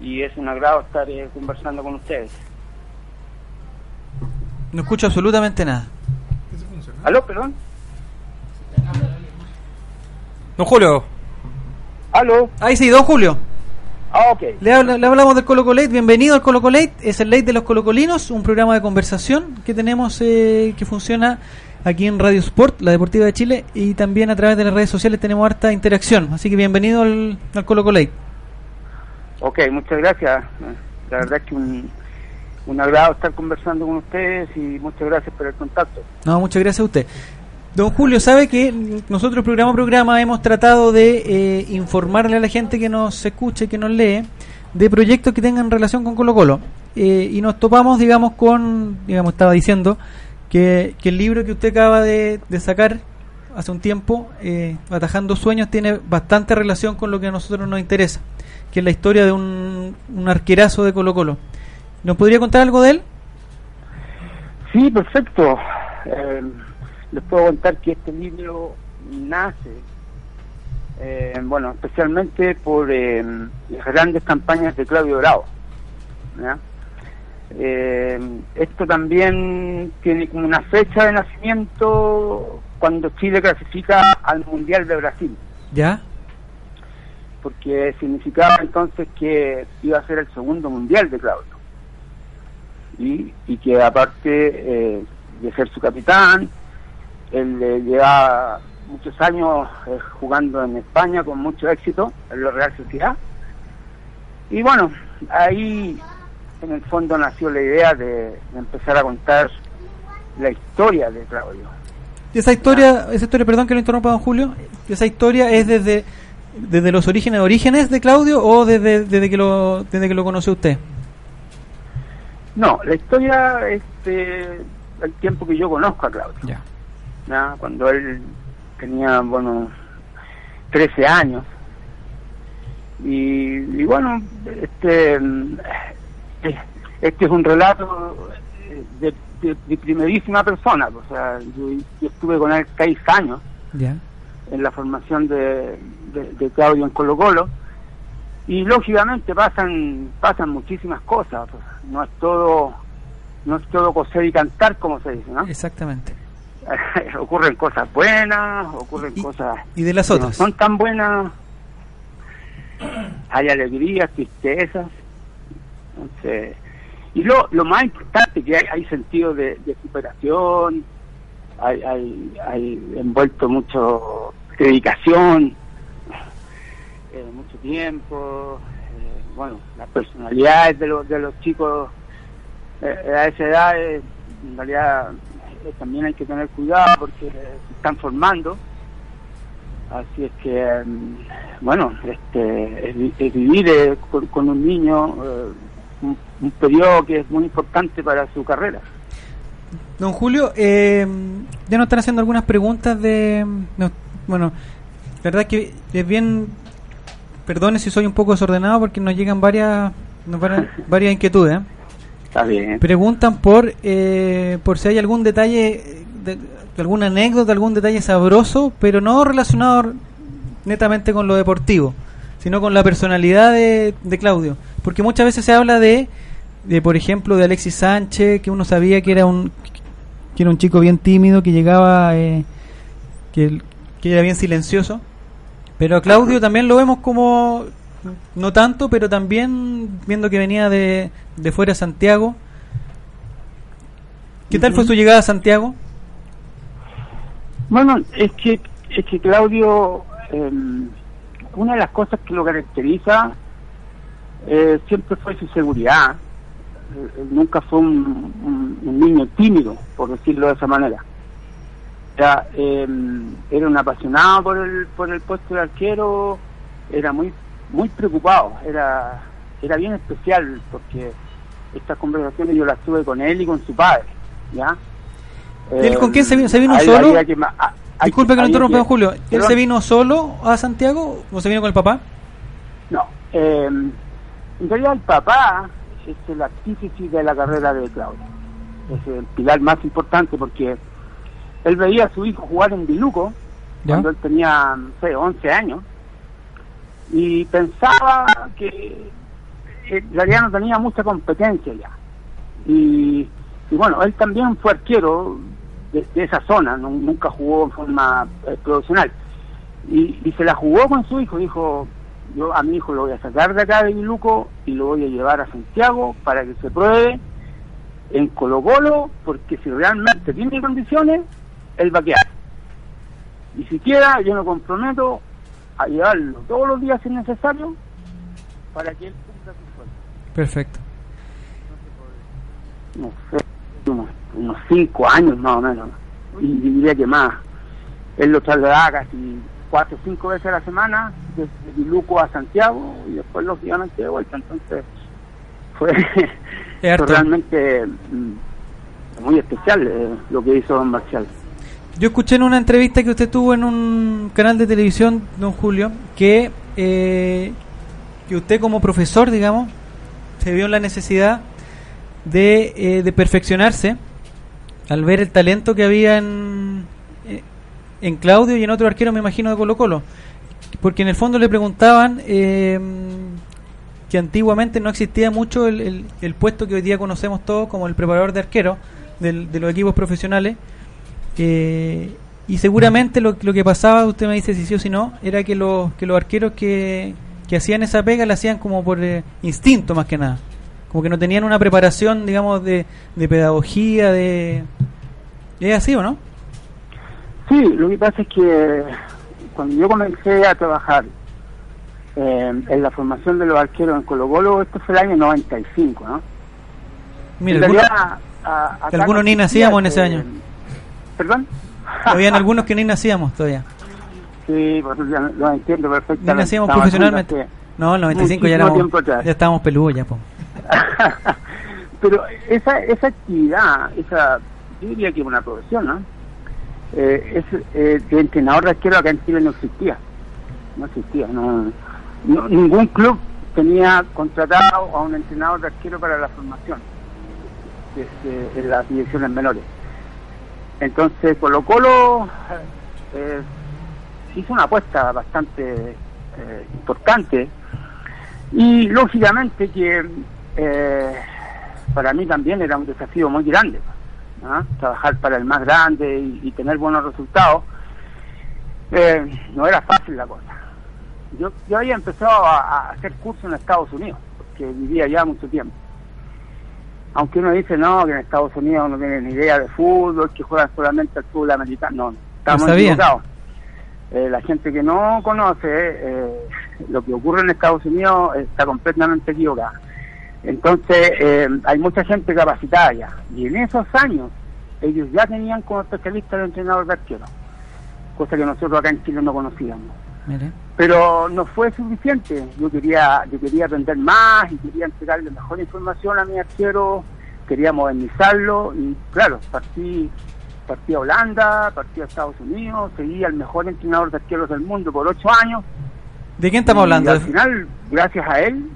y es un agrado estar eh, conversando con ustedes. No escucho absolutamente nada. ¿Aló, perdón? Don Julio. ¿Aló? Ahí sí, don Julio. Ah, ok. Le, le hablamos del Colo Colate. Bienvenido al Colo Colate. Es el late de los colocolinos, un programa de conversación que tenemos eh, que funciona aquí en Radio Sport, la Deportiva de Chile, y también a través de las redes sociales tenemos harta interacción. Así que bienvenido al, al Colo Colate. Ok, muchas gracias. La verdad es que un, un agrado estar conversando con ustedes y muchas gracias por el contacto. No, muchas gracias a usted. Don Julio, sabe que nosotros programa a programa hemos tratado de eh, informarle a la gente que nos escucha y que nos lee de proyectos que tengan relación con Colo Colo. Eh, y nos topamos, digamos, con, digamos, estaba diciendo que, que el libro que usted acaba de, de sacar hace un tiempo, eh, Atajando Sueños, tiene bastante relación con lo que a nosotros nos interesa, que es la historia de un, un arquerazo de Colo Colo. ¿Nos podría contar algo de él? Sí, perfecto. Eh, les puedo contar que este libro nace, eh, bueno, especialmente por eh, las grandes campañas de Claudio Bravo. ¿ya? Esto también tiene como una fecha de nacimiento cuando Chile clasifica al Mundial de Brasil, ¿Ya? porque significaba entonces que iba a ser el segundo Mundial de Claudio. Y, y que aparte eh, de ser su capitán, él eh, lleva muchos años eh, jugando en España con mucho éxito en la Real Sociedad. Y bueno, ahí en el fondo nació la idea de, empezar a contar la historia de Claudio. Y esa historia, esa historia, perdón que lo interrumpa don Julio, esa historia es desde desde los orígenes orígenes de Claudio o desde, desde que lo desde que lo conoció usted. No, la historia es eh, el tiempo que yo conozco a Claudio. Ya. ¿ya? Cuando él tenía, bueno, 13 años. Y, y bueno, este, eh, este es un relato eh, de, de- de primerísima persona. O sea, yo, yo estuve con él seis años Ya. en la formación de, de, de Claudio en Colo Colo y lógicamente pasan pasan muchísimas cosas pues, no es todo no es todo coser y cantar como se dice ¿no? Exactamente. ocurren cosas buenas ocurren cosas Y de las que no otras. son tan buenas hay alegrías tristezas entonces y lo, lo más importante que hay, hay sentido de, de superación hay, hay, hay envuelto mucho dedicación eh, mucho tiempo eh, bueno las personalidades de los de los chicos eh, a esa edad eh, en realidad también hay que tener cuidado porque se están formando. Así es que mm, bueno este es, vi- es vivir con, un niño un, un periodo que es muy importante para su carrera. Don Julio, eh, ya nos están haciendo algunas preguntas de... no, bueno, verdad que es bien... Perdone si soy un poco desordenado porque nos llegan varias, varias inquietudes. ¿eh? está bien Preguntan por eh, por si hay algún detalle, de, de alguna anécdota, algún detalle sabroso, pero no relacionado netamente con lo deportivo, sino con la personalidad de, de Claudio. Porque muchas veces se habla de, de, por ejemplo, de Alexis Sánchez, que uno sabía que era un que era un chico bien tímido, que llegaba, eh, que, que era bien silencioso. Pero a Claudio también lo vemos como, no tanto, pero también viendo que venía de, de fuera Santiago. ¿Qué tal fue su llegada a Santiago? Bueno, es que, es que Claudio, eh, una de las cosas que lo caracteriza eh, siempre fue su seguridad. Eh, nunca fue un, un- un niño tímido, por decirlo de esa manera. Ya, eh, era un apasionado por el, por el puesto de arquero, era muy muy preocupado. Era, era bien especial porque estas conversaciones yo las tuve con él y con su padre. ¿ya? ¿Y él con quién se vino? ¿Se vino Hay- solo? ah, hay- Disculpe que lo había interrumpa, Julio. ¿Él Perdón. se vino solo a Santiago o se vino con el papá? No, eh, en realidad el papá es el artífice de la carrera de Claudio. Es el pilar más importante porque él veía a su hijo jugar en Biluco ¿Ya? cuando él tenía, no sé, 11 años y pensaba que en realidad no tenía mucha competencia ya. Y, y bueno, él también fue arquero de, de esa zona, nu- nunca jugó en forma eh, profesional. Y, y se la jugó con su hijo, dijo, yo a mi hijo lo voy a sacar de acá de Biluco y lo voy a llevar a Santiago para que se pruebe en Colo Colo, porque si realmente tiene condiciones, él va a quedar. Y si queda, yo me comprometo a llevarlo todos los días si es necesario para que él cumpla su sueño. Perfecto. No sé, unos, unos cinco años más o menos. Y diría que más. Él lo trasladaba casi cuatro o cinco veces a la semana, desde Biluco a Santiago y después lógicamente de vuelta. Entonces fue, realmente mm, muy especial eh, lo que hizo Don Marcial. Yo escuché en una entrevista que usted tuvo en un canal de televisión, don Julio, que, eh, que usted como profesor, digamos, se vio en la necesidad de, eh, de perfeccionarse al ver el talento que había en, eh, en Claudio y en otro arquero, me imagino, de Colo Colo. Porque en el fondo le preguntaban eh, que antiguamente no existía mucho el, el- puesto que hoy día conocemos todos como el preparador de arquero del- de los equipos profesionales. Eh, y seguramente lo, lo que pasaba, usted me dice si sí o si no, era que los, que los arqueros que, que hacían esa pega la hacían como por eh, instinto más que nada. Como que no tenían una preparación, digamos, de, de pedagogía, de... ¿Es así o no? Sí, lo que pasa es que cuando yo comencé a trabajar eh, en la formación de los arqueros en Colo Colo, esto fue el año 95, ¿no? Mira, En algunos, realidad, a- algunos ni nacíamos en ese ese- año. ¿Perdón? Habían algunos que ni nacíamos todavía. Sí, pues ya lo entiendo Ni perfectamente. nacíamos Estaba profesionalmente. hablando No, el 95 ya, éramos, ya estábamos peludos ya, po. Pero esa, esa actividad, esa, yo diría que es una profesión, ¿no? Eh, es, eh, de entrenador de arquero acá en Chile no existía. No existía, no, no- ningún club tenía contratado a un entrenador de arquero para la formación este, en las divisiones menores. Entonces Colo Colo eh, hizo una apuesta bastante eh, importante. Y lógicamente que eh, para mí también era un desafío muy grande trabajar para el más grande y, y tener buenos resultados. Eh, no era fácil la cosa. Yo, yo había empezado a, a hacer cursos en Estados Unidos porque vivía allá mucho tiempo aunque uno dice no que en Estados Unidos no tienen ni idea de fútbol que juegan solamente al fútbol americano no estamos sabían. equivocados Eh, la gente que no conoce eh, lo que ocurre en Estados Unidos está completamente equivocada entonces eh, hay mucha gente capacitada ya y en esos años ellos ya tenían como especialistas el entrenador de arquero cosa que nosotros acá en Chile no conocíamos Mire. Pero no fue suficiente. Yo quería, yo quería aprender más y quería entregarle mejor información a mi arquero, quería modernizarlo y claro, partí, partí a Holanda, partí a Estados Unidos, seguí al mejor entrenador de arqueros del mundo por ocho años. ¿De quién estamos Y hablando? al final, gracias a él,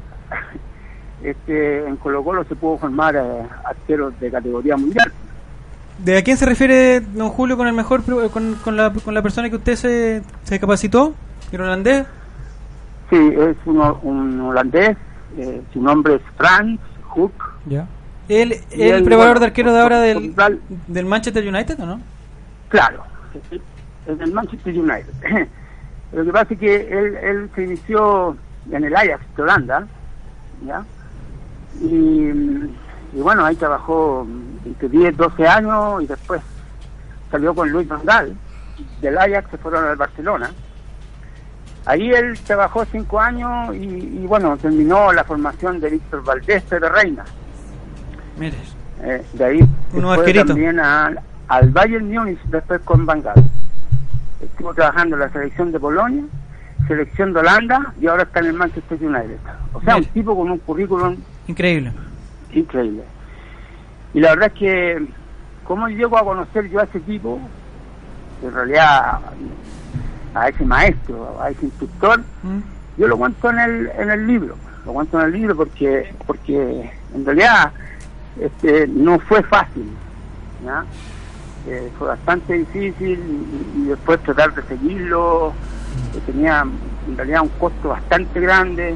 este, en Colo Colo se pudo formar eh, arqueros de categoría mundial. ¿De a quién se refiere don Julio con el mejor con, con la, con la persona que usted se, se capacitó? ¿El holandés? Sí, es uno- un holandés, eh, su nombre es Frans Hoek. Ya. ¿El, Y el preparador de arquero de ahora del, del Manchester United o no? Claro, es del Manchester United. Lo que pasa es que él, él se inició en el Ajax de Holanda, ¿ya? Y, y bueno, ahí trabajó entre 10, 12 años y después salió con Luis Van Gaal. Del Ajax se fueron al Barcelona. Ahí él trabajó 5 años y, y bueno, terminó la formación de Víctor Valdés de Reina. Mire. Eh, de ahí arqueritos. también al, al Bayern Múnich después con Van Gaal. Estuvo trabajando en la selección de Polonia selección de Holanda y ahora está en el Manchester United. O sea, un tipo con un currículum Increíble. increíble. Y la verdad es que, ¿cómo llego a conocer yo a ese tipo? En realidad, a ese maestro, a ese instructor, yo lo cuento en el, en el libro. Lo cuento en el libro porque, porque en realidad este, no fue fácil. ¿ya? Eh, fue bastante difícil y, y después tratar de seguirlo que tenía en realidad un costo bastante grande.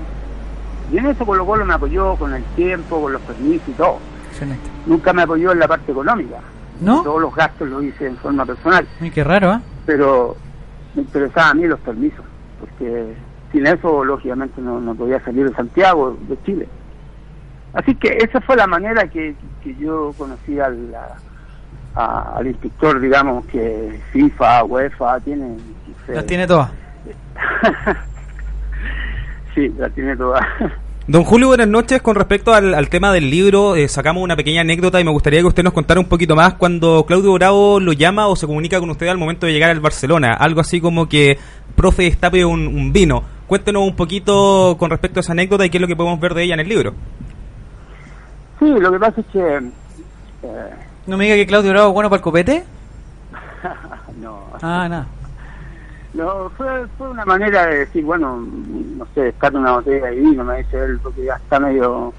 Y en eso Colo Colo me apoyó con el tiempo, con los permisos y todo. Excelente. Nunca me apoyó en la parte económica. ¿No? Todos los gastos los hice en forma personal. Uy, qué raro, ¿ah? Pero me interesaban a mí los permisos, porque sin eso, lógicamente, no, no podía salir de Santiago, de Chile. Así que esa fue la manera que, que yo conocí al, a- al instructor, digamos, que FIFA, UEFA, tiene... Las tiene todas. Sí, la tiene toda. Don Julio, buenas noches. Con respecto al, al tema del libro, eh, sacamos una pequeña anécdota y me gustaría que usted nos contara un poquito más cuando Claudio Bravo lo llama o se comunica con usted al momento de llegar al Barcelona. Algo así como que, profe, destape un, un vino. Cuéntenos un poquito con respecto a esa anécdota y qué es lo que podemos ver de ella en el libro. Sí, lo que pasa es que... eh, ¿No me diga que Claudio Bravo es bueno para el copete? no, Ah, nada. no fue, fue una manera de decir, bueno, no sé, descarte una botella de vino, me dice él, porque ya está medio,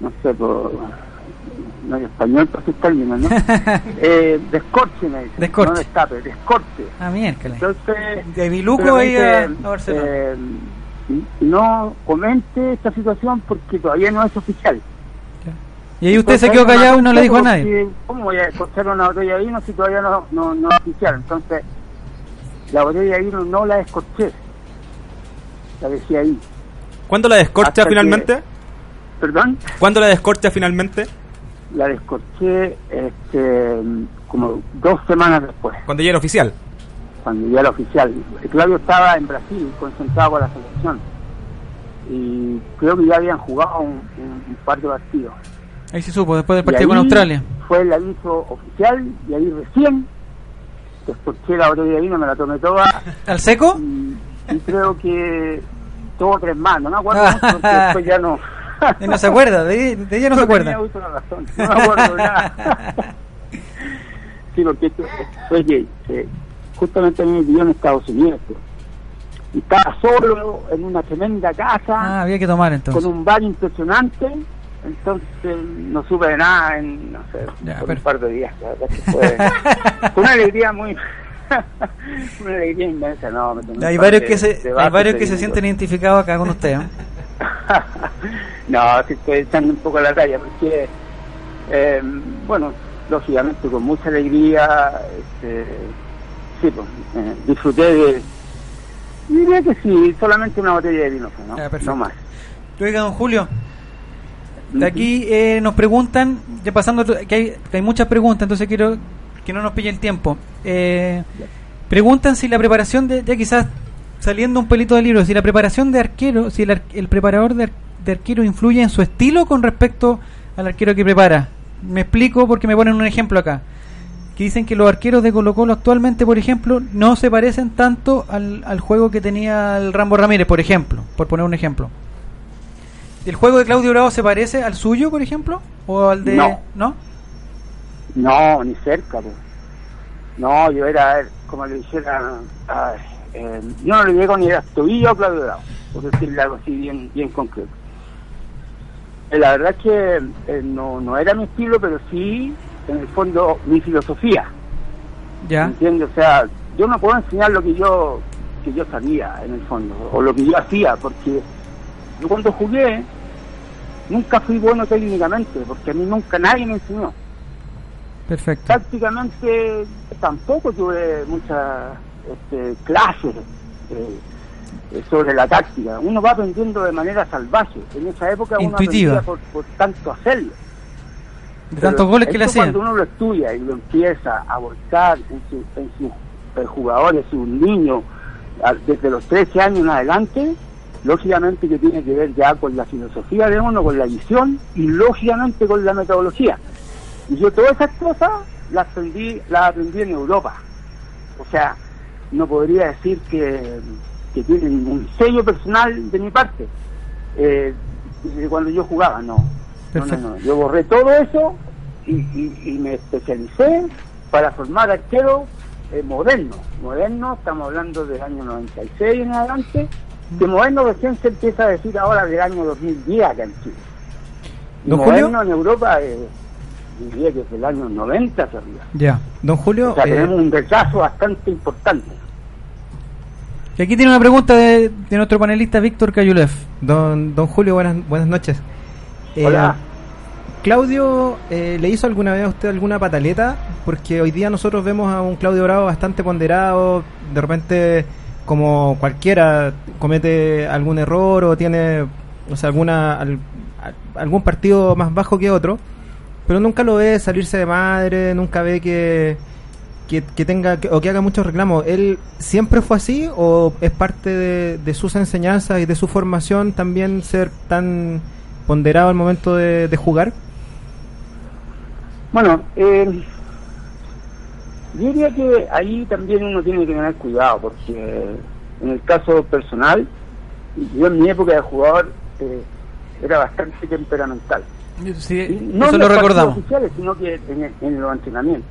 no sé, por, medio español, por sus términos, ¿no? eh, descorche, me dice. Descorche. No destape, descorche. Ah, miércoles. Entonces, De Biluco ahí a, a Barcelona. eh, no comente esta situación porque todavía no es oficial. y ahí usted se quedó callado y no le dijo a nadie. ¿Cómo voy a escuchar una botella de vino si todavía no, no, no es oficial? Entonces, la botella de vino no la descorché. La dejé ahí. ¿Cuándo la descorcha Hasta que- finalmente? ¿Perdón? ¿Cuándo la descorcha finalmente? La descorché este, como dos semanas después, Cuando ya era oficial. cuando ya era oficial. Claudio estaba en Brasil, concentrado con la selección. Y creo que ya habían jugado un, un- un par de partidos. Ahí se supo, después del Y partido con Australia. Fue el aviso oficial y ahí recién descorché la botella de vino, me la tomé toda. ¿Al seco? Y, y creo que dos o tres más, no me acuerdo mucho porque después ya no. Y no se acuerda, de, de ella no se acuerda. tenía razón, no me acuerdo de nada. sí, porque esto que eh, justamente a mí me pidió en Estados Unidos. pues. Y estaba solo en una tremenda casa Ah, había que tomar entonces. con un bar impresionante. Entonces no supe de nada en, no sé, Ya, por pero- un par de días. La verdad que fue, fue una alegría muy... una alegría inmensa, no. me Hay varios que se, hay varios que se sienten identificados acá con usted. ¿eh? no, sí estoy echando un poco la talla porque, eh, bueno, lógicamente con mucha alegría, este, sí, pues, eh, disfruté de, diría que sí, solamente una botella de vino, ¿no? No más. Oiga, don Julio, aquí eh, nos preguntan, ya pasando, que hay, que hay muchas preguntas, entonces quiero que no nos pille el tiempo. Eh, preguntan si la preparación de, ya quizás saliendo un pelito del libro, si la preparación de arquero, si el, ar- el preparador de, ar- de arquero influye en su estilo con respecto al arquero que prepara. Me explico porque me ponen un ejemplo acá. Que dicen que los arqueros de Colo Colo actualmente, por ejemplo, no se parecen tanto al, al juego que tenía el Rambo Ramírez, por ejemplo, por poner un ejemplo. ¿El juego de Claudio Bravo se parece al suyo, por ejemplo? ¿O al de.? No. ¿No? No, ni cerca, pues. No, yo era, como le dijera, ay, eh, yo no le llego ni a tobillo a Claudio Bravo, por decirle algo así bien, bien concreto. Eh, la verdad es que eh, no, no era mi estilo, pero sí, en el fondo, mi filosofía. Ya. ¿Entiendes? O sea, yo no puedo enseñar lo que yo que yo sabía, en el fondo, o lo que yo hacía, porque yo cuando jugué nunca fui bueno técnicamente, porque a mí nunca nadie me enseñó. Perfecto. Prácticamente tampoco tuve muchas este, clases eh, sobre la táctica. Uno va aprendiendo de manera salvaje. En esa época uno Intuitiva. aprendía por, por tanto hacerlo. De tantos goles que le hacían. Cuando uno lo estudia y lo empieza a volcar en, su- en sus eh, jugadores, sus niños, a- desde los 13 años en adelante, lógicamente que tiene que ver ya con la filosofía de uno, con la visión y lógicamente con la metodología. Y yo todas esas cosas las aprendí, las aprendí en Europa. O sea, no podría decir que, que tienen un sello personal de mi parte, eh, de cuando yo jugaba, no. No, no, no. Yo borré todo eso y, y- y me especialicé para formar arqueros eh, modernos. Modernos, estamos hablando del año 96 en adelante, que moderno recién se empieza a decir ahora del año 2010 acá en Chile. Y Don moderno Julio. en Europa eh, diría que es del año 90 hacia arriba. Ya. Don Julio, O sea, eh, tenemos un retraso bastante importante. Y aquí tiene una pregunta de, de nuestro panelista Víctor Cayulev. Don, don Julio, buenas, buenas noches. Eh, Hola. Claudio, eh, ¿le hizo alguna vez a usted alguna pataleta? Porque hoy día nosotros vemos a un Claudio Bravo bastante ponderado, de repente como cualquiera comete algún error o tiene o sea, alguna al- algún partido más bajo que otro, pero nunca lo ve salirse de madre, nunca ve que que, tenga o que haga muchos reclamos. ¿Él siempre fue así o es parte de, de sus enseñanzas y de su formación también ser tan ponderado al momento de, de jugar? Bueno, eh, yo diría que ahí también uno tiene que tener cuidado, porque en el caso personal, yo en mi época de jugador eh, era bastante temperamental. Sí, no eso en lo los recordamos. oficiales, sino que en, en los entrenamientos.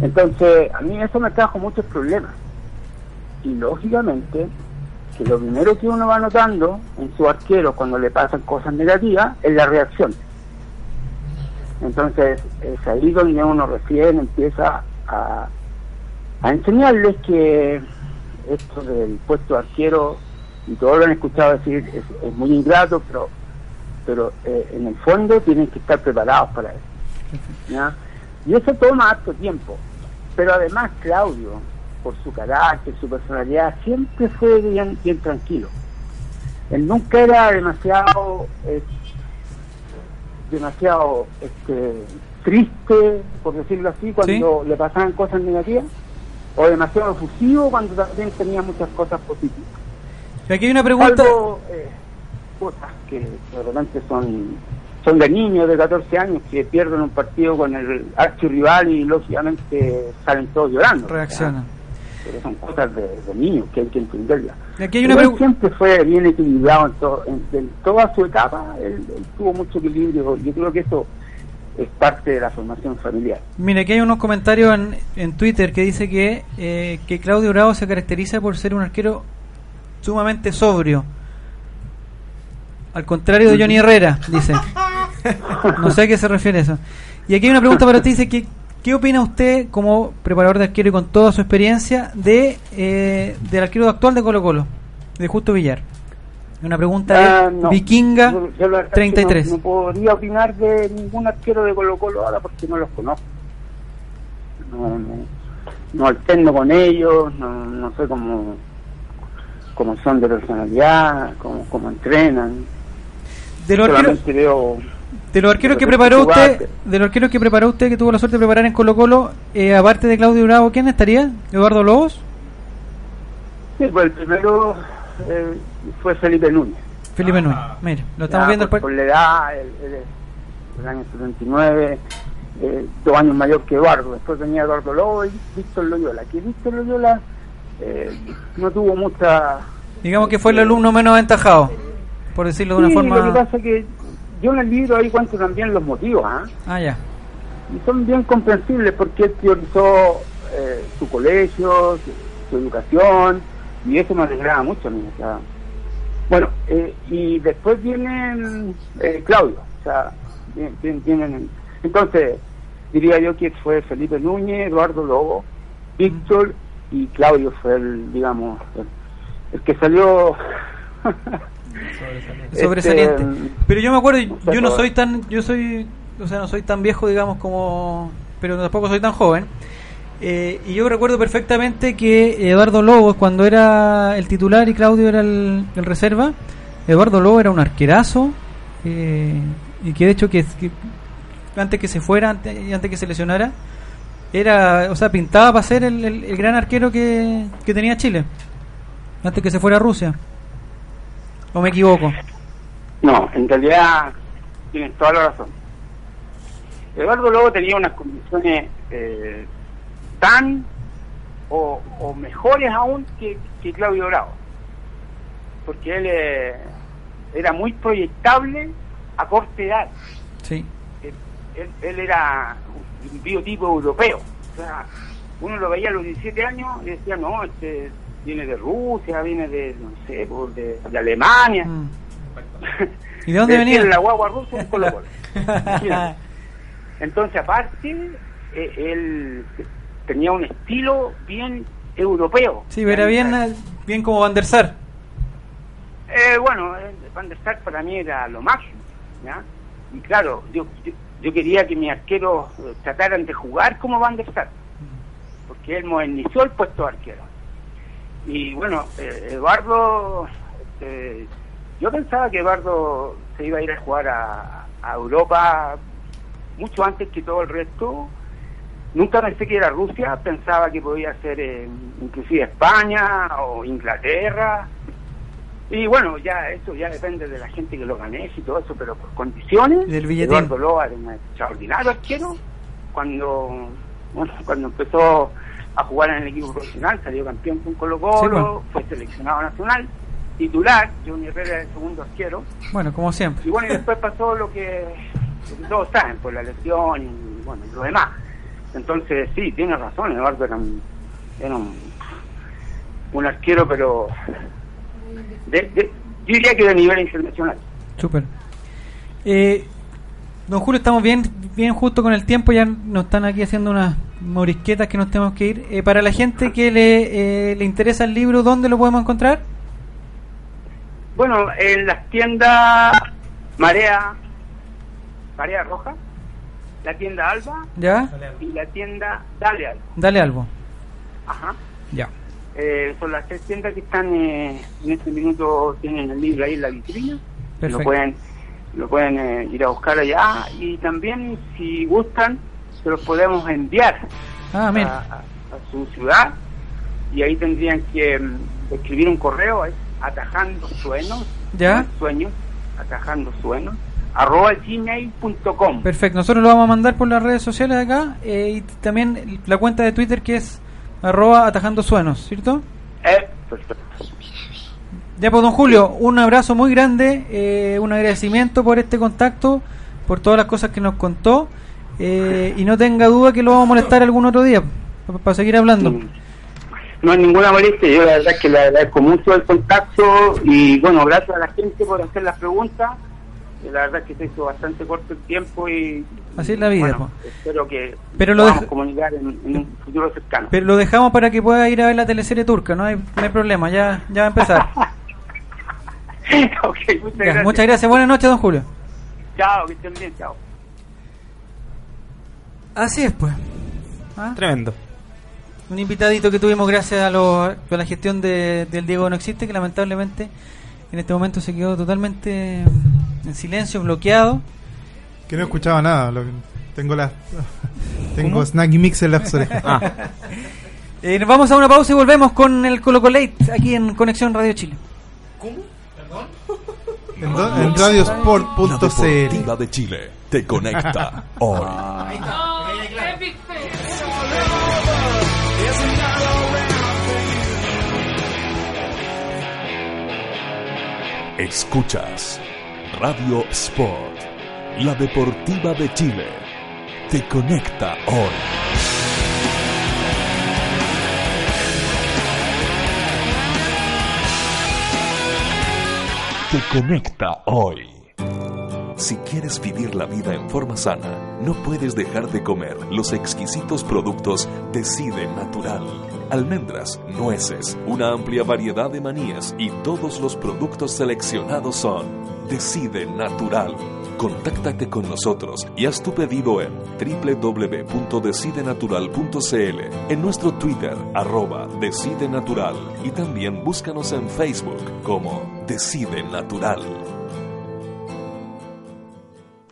Entonces, a mí eso me trajo muchos problemas. Y lógicamente, que lo primero que uno va notando en su arquero cuando le pasan cosas negativas es la reacción. Entonces, es ahí donde uno recién empieza a, enseñarles que esto del puesto de arquero, y todos lo han escuchado decir, es, muy ingrato, pero pero eh, en el fondo tienen que estar preparados para eso. Y eso toma harto tiempo. Pero además Claudio, por su carácter, su personalidad, siempre fue bien, bien tranquilo. Él nunca era demasiado eh, demasiado este, triste, por decirlo así, cuando le pasaban cosas negativas, o demasiado efusivo cuando también tenía muchas cosas positivas. Y aquí hay una pregunta. Salvo, eh, cosas que de repente son son de niños de 14 años que pierden un partido con el archirrival y lógicamente salen todos llorando. Reaccionan. Pero son cosas de, de niños que hay que entenderlas. Aquí hay una él siempre fue bien equilibrado en, en toda su etapa, él, él tuvo mucho equilibrio. Yo creo que eso es parte de la formación familiar. Mira, aquí hay unos comentarios en, en Twitter que dice que, eh, que Claudio Bravo se caracteriza por ser un arquero sumamente sobrio. Al contrario de Johnny Herrera, dice. No sé a qué se refiere eso. Y aquí hay una pregunta para ti, dice que ¿qué opina usted como preparador de arquero y con toda su experiencia de eh, del arquero actual de Colo Colo, de Justo Villar? Una pregunta de Ah, no. Vikinga Yo- yo la verdad es que 33. No, no podría opinar de ningún arquero de Colo Colo ahora porque no los conozco. No, no, no alterno con ellos, no, no sé cómo, cómo son de personalidad, cómo, cómo entrenan. De los arqueros- veo De los arqueros que preparó jugar- usted, de los arqueros que preparó usted, que tuvo la suerte de preparar en Colo Colo, eh, aparte de Claudio Bravo, ¿quién estaría? ¿Eduardo Lobos? Sí, pues el primero eh, fue Felipe Núñez. Felipe Núñez. Mira, lo estamos Ya, viendo el por, par- por la edad, él es del año 79, eh, dos años mayor que Eduardo. Después venía Eduardo Lobo y Víctor Loyola. Que Víctor Loyola eh, no tuvo mucha... Digamos que fue el alumno menos aventajado, por decirlo de una Sí, forma. Lo que pasa es que yo en el libro ahí cuento también los motivos, ¿ah? Ah, ya. y son bien comprensibles porque él priorizó eh, su colegio, su, su educación, y eso me alegraba mucho a mí. o sea. bueno, eh, y después viene eh, Claudio, o sea, bien- vienen, entonces diría yo que fue Felipe Núñez, Eduardo Lobo, Víctor y Claudio fue el, digamos, el, el que salió sobresaliente. Este, pero yo me acuerdo, yo no soy tan, yo soy, o sea, no soy tan viejo, digamos, como, pero tampoco soy tan joven. Eh, y yo recuerdo perfectamente que Eduardo Lobos, cuando era el titular y Claudio era el, el reserva, Eduardo Lobo era un arquerazo eh, y que de hecho que, antes que se fuera, antes, antes que se lesionara, era, o sea, pintaba para ser el, el- el gran arquero que, que tenía Chile, antes que se fuera a Rusia. ¿O me equivoco? No, en realidad tienes toda la razón. Eduardo Lobo tenía unas condiciones eh, tan o, o mejores aún que, que Claudio Bravo. porque él eh, era muy proyectable a corta edad. Sí. Él, él- él era un biotipo europeo. O sea, uno lo veía a los 17 años y decía, no, este viene de Rusia, viene de, no sé, por de, de Alemania. Mm. ¿Y de dónde venía? La guagua rusa. Imagínate. Entonces, aparte, eh, él tenía un estilo bien europeo. Sí, era bien, eh, bien como Van der Sar. Eh, bueno, eh, Van der Sar para mí era lo máximo, ¿ya? Y claro, yo, yo, yo quería que mis arqueros eh, trataran de jugar como Van der Sar, porque él modernizó el puesto de arquero. Y bueno, eh, Eduardo, este, yo pensaba que Eduardo se iba a ir a jugar a, a Europa mucho antes que todo el resto. Nunca pensé que era Rusia, pensaba que podía ser eh, inclusive España o Inglaterra. Y bueno, ya eso ya depende de la gente que lo gane y todo eso, pero por condiciones, Del billetín. Eduardo Loa era un extraordinario arquero. Cuando, bueno, cuando empezó a jugar en el equipo profesional, salió campeón con Colo Colo, fue seleccionado nacional, titular, Johnny Herrera era el segundo arquero. Bueno, como siempre. Y bueno, y después pasó lo que, lo que todos saben, por la lesión y bueno, y lo demás. Entonces, sí, tiene razón, Eduardo era un, era un, un arquero, pero de, de- yo diría que de nivel internacional. Súper. Eh, don Julio, estamos bien, bien justo con el tiempo. Ya nos están aquí haciendo unas morisquetas que nos tenemos que ir. Eh, para la gente que le, eh, le interesa el libro, ¿dónde lo podemos encontrar? Bueno, en las tiendas Marea, Marea Roja, la tienda Alba ¿Ya? y la tienda Dale Alba. Dale algo. Ajá. Ya. Eh, son las tres tiendas que están eh, en este minuto, tienen el libro ahí en la vitrina. Perfecto. Lo pueden, lo pueden eh, ir a buscar allá y también, si gustan, se los podemos enviar Ah, a, su ciudad y ahí tendrían que mm, escribir un correo, atajando sueños, ¿Ya? sueños, atajando sueños, arroba gmail.com. Perfecto. Nosotros lo vamos a mandar por las redes sociales acá eh, y también la cuenta de Twitter que es arroba atajando suenos, ¿cierto? Eh, perfecto. Ya pues don Julio, un abrazo muy grande, eh, un agradecimiento por este contacto, por todas las cosas que nos contó eh, y no tenga duda que lo vamos a molestar algún otro día para seguir hablando. No hay ninguna molestia, yo la verdad es que le agradezco mucho el contacto y bueno, gracias a la gente por hacer las preguntas. La verdad es que se hizo bastante corto el tiempo y Así es la vida. bueno, espero que Pero lo podamos comunicar en, en un futuro cercano. Pero lo dejamos para que pueda ir a ver la teleserie turca, no hay, no hay problema, ya, ya va a empezar. Muchas Ya, gracias. muchas gracias, buenas noches don Julio. Chao, que estén bien, chao. Así es pues. Tremendo. Un invitadito que tuvimos gracias a, lo- a la gestión de- del Diego No Existe, que lamentablemente en este momento se quedó totalmente mm, en silencio, bloqueado. Que no escuchaba nada. lo que- tengo la. tengo ¿Cómo? snack mix en las orejas. Eh, nos vamos a una pausa y volvemos con el Colocolate aquí en Conexión Radio Chile. En, do- en radiosport.cl. De Chile te conecta hoy. Escuchas Radio Sport, la Deportiva de Chile te conecta hoy. Te conecta hoy. Si quieres vivir la vida en forma sana, no puedes dejar de comer los exquisitos productos Decide Natural. Almendras, nueces, una amplia variedad de manías y todos los productos seleccionados son Decide Natural. Contáctate con nosotros y haz tu pedido en www.decidenatural.cl, en nuestro Twitter, arroba Decide Natural, y también búscanos en Facebook como Decide Natural.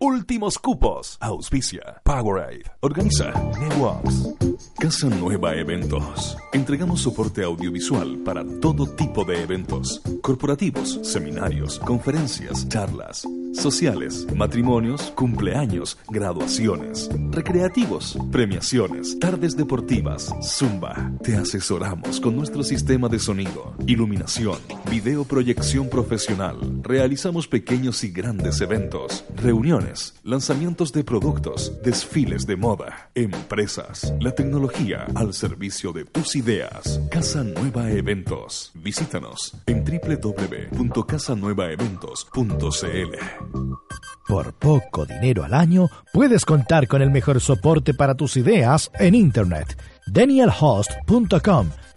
Últimos cupos. Auspicia. Powerade. Organiza. Networks. Casa Nueva Eventos. Entregamos soporte audiovisual para todo tipo de eventos. Corporativos, seminarios, conferencias, charlas, sociales, matrimonios, cumpleaños, graduaciones, recreativos, premiaciones, tardes deportivas, zumba. Te asesoramos con nuestro sistema de sonido, iluminación, video proyección profesional. Realizamos pequeños y grandes eventos, reuniones, lanzamientos de productos, desfiles de moda, empresas, la tecnología al servicio de tus ideas. Casa Nueva Eventos. Visítanos en www.casanuevaeventos.cl. Por poco dinero al año, puedes contar con el mejor soporte para tus ideas en Internet. DanielHost.com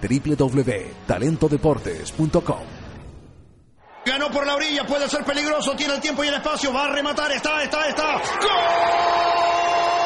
www.talentodeportes.com Ganó por la orilla, puede ser peligroso, tiene el tiempo y el espacio, va a rematar, está, está, está. ¡Gol!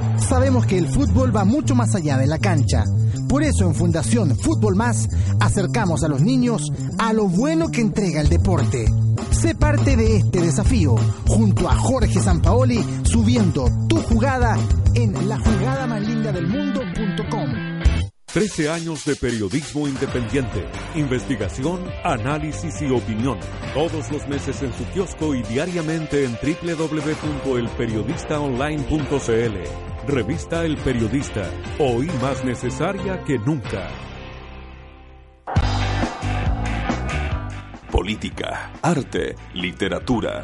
Sabemos que el fútbol va mucho más allá de la cancha. Por eso en Fundación Fútbol Más acercamos a los niños a lo bueno que entrega el deporte. Sé parte de este desafío junto a Jorge Sampaoli subiendo tu jugada en la jugada más linda del mundo.com. 13 años de periodismo independiente, investigación, análisis y opinión. Todos los meses en su kiosco y diariamente en www.elperiodistaonline.cl. Revista El Periodista, hoy más necesaria que nunca. Política, arte, literatura,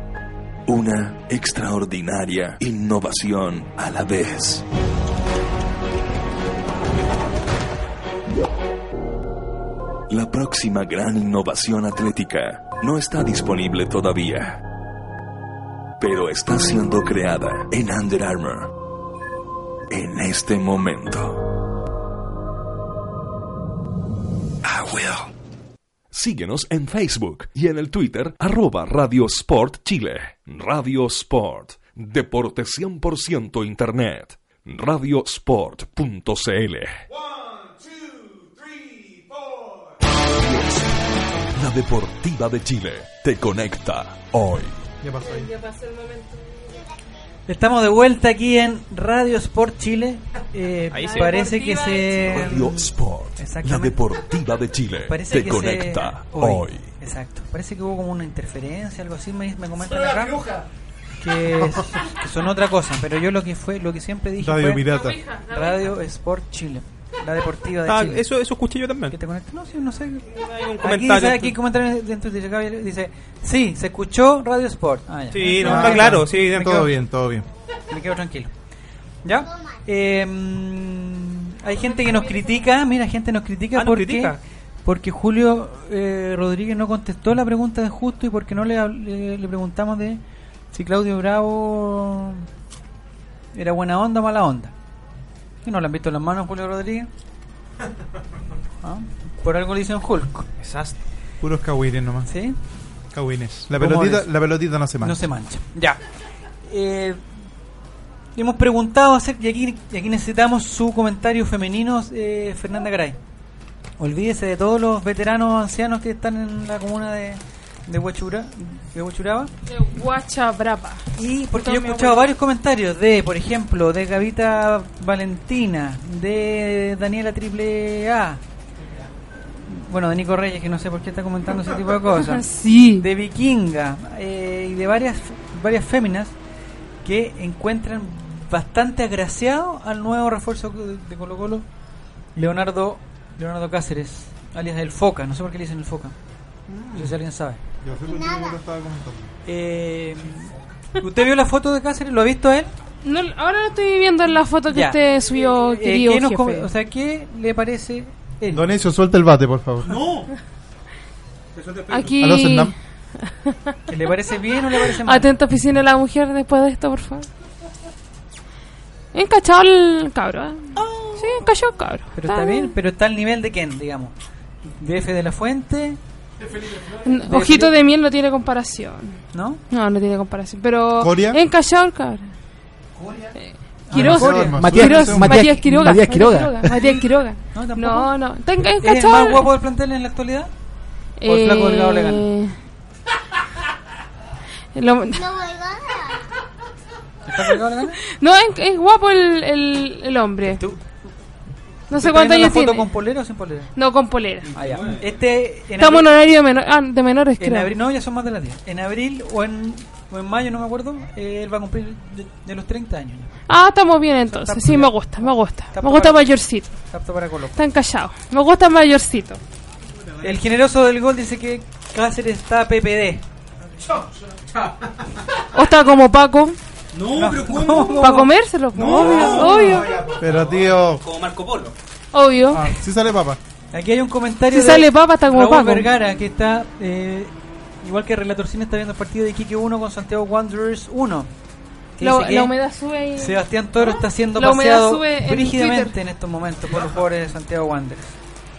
Una extraordinaria innovación a la vez. La próxima gran innovación atlética no está disponible todavía, pero está siendo creada en Under Armour en este momento. will. Síguenos en Facebook y en el Twitter arroba Radio Sport Chile. Radio Sport. Deporte 100% Internet. Radiosport.cl La Deportiva de Chile te conecta hoy. Ya pasó ahí. Estamos de vuelta aquí en Radio Sport Chile. Eh, Ahí sí. Parece que se. Radio Sport. La. Deportiva de Chile Parece te que conecta se... hoy. Exacto. Parece que hubo como una interferencia, algo así. Me, me comentan acá. Que, que son otra cosa. Pero yo lo que fue, lo que siempre dije Radio fue Pirata. Radio Sport Chile. La deportiva de Ah, Chile. eso, eso escuché yo también. ¿Que te conecta? No, sí, no sé. Hay un Aquí comentario. dice, aquí comentario dentro de acá dice, sí, se escuchó Radio Sport. Ah, ya. Sí, no, Ah, está claro, sí, Me dentro- quedo- Todo bien, todo bien. me quedo tranquilo. ¿Ya? Eh, hay gente que nos critica, mira, gente nos critica Ah, nos porque, critica. porque Julio eh, Rodríguez no contestó la pregunta de Justo y porque no le, le, le preguntamos de si Claudio Bravo era buena onda o mala onda. ¿Y no le han visto las manos Julio Rodríguez? Ah, Por algo le dicen Hulk. Exacto. Puros cagüines nomás. ¿Sí? Cagüines. La ¿Cómo pelotita, la pelotita no se mancha. No se mancha. Ya. Eh, hemos preguntado hacer, y aquí, y aquí necesitamos su comentario femenino, eh, Fernanda Garay. Olvídese de todos los veteranos ancianos que están en la comuna de, de, Huachura, de Huachuraba. De Huachabrapa. Y porque yo he escuchado varios comentarios de, por ejemplo, de Gavita Valentina, de Daniela Triple A. Bueno, de Nico Reyes, que no sé por qué está comentando ese tipo de cosas. Sí. De Vikinga eh, y de varias, varias féminas que encuentran bastante agraciado al nuevo refuerzo de de Colo Colo, Leonardo, Leonardo Cáceres, alias el Foca. No sé por qué le dicen el Foca. No sé si alguien sabe. Yo sé qué no lo estaba comentando. Eh, ¿Usted vio la foto de Cáceres? ¿Lo ha visto él? No, ahora lo estoy viendo en la foto que Ya. usted subió, Eh, querido ¿qué nos jefe. com- o sea, ¿qué le parece él? Donecio, suelta el bate, por favor. No. Aquí. Aló. ¿Que ¿Le parece bien o le parece mal? Atenta oficina de la mujer después de esto, por favor. Encachado el cabro, ¿eh? Sí, encachó el cabro. Pero está bien, pero está al nivel de quién, digamos. De F de la Fuente, Ojito de miel no tiene comparación. ¿no? No, no tiene comparación. Pero. ¿Coria? Encachado el cabro. Eh, Quiroga. Coria. Matías- Quiroga. Matías- Matías Quiroga. Matías Quiroga. Matías Quiroga. No, tampoco. No, no. Está en- ¿Es el más guapo del plantel en la actualidad? ¿O el flaco delgado le gana? Eh, lo- ¿El flaco delgado le gana? no, es, es guapo el, el, el hombre. ¿Tú? No ¿Usted sé cuántos años foto tiene. con polera o sin polera? No, con polera. Ah, ya. Este, en Estamos en horario de, menor- ah, de menores, En creo. abril, no, ya son más de las 10. En abril o en, o en mayo, no me acuerdo, eh, él va a cumplir de, de los 30 años. Ah, estamos bien entonces. Está Sí, me gusta, me gusta. Está Me gusta para- mayorcito. Está para Colo. Está encallado. Me gusta mayorcito. El generoso del gol dice que Cáceres está PPD. O está como Paco. No, pero ¿cómo? Para comérselo. Obvio, obvio. Pero, tío. Como Marco Polo. Obvio. Ah, sí sale papa. Aquí hay un comentario Si sale papa, está como Raúl Paco. Vergara, que está, eh, igual que Relator Cine, está viendo el partido de Iquique 1 con Santiago Wanderers 1. que La, humedad sube y... Sebastián Toro está siendo La paseado sube en estos momentos por los jugadores de Santiago Wanderers.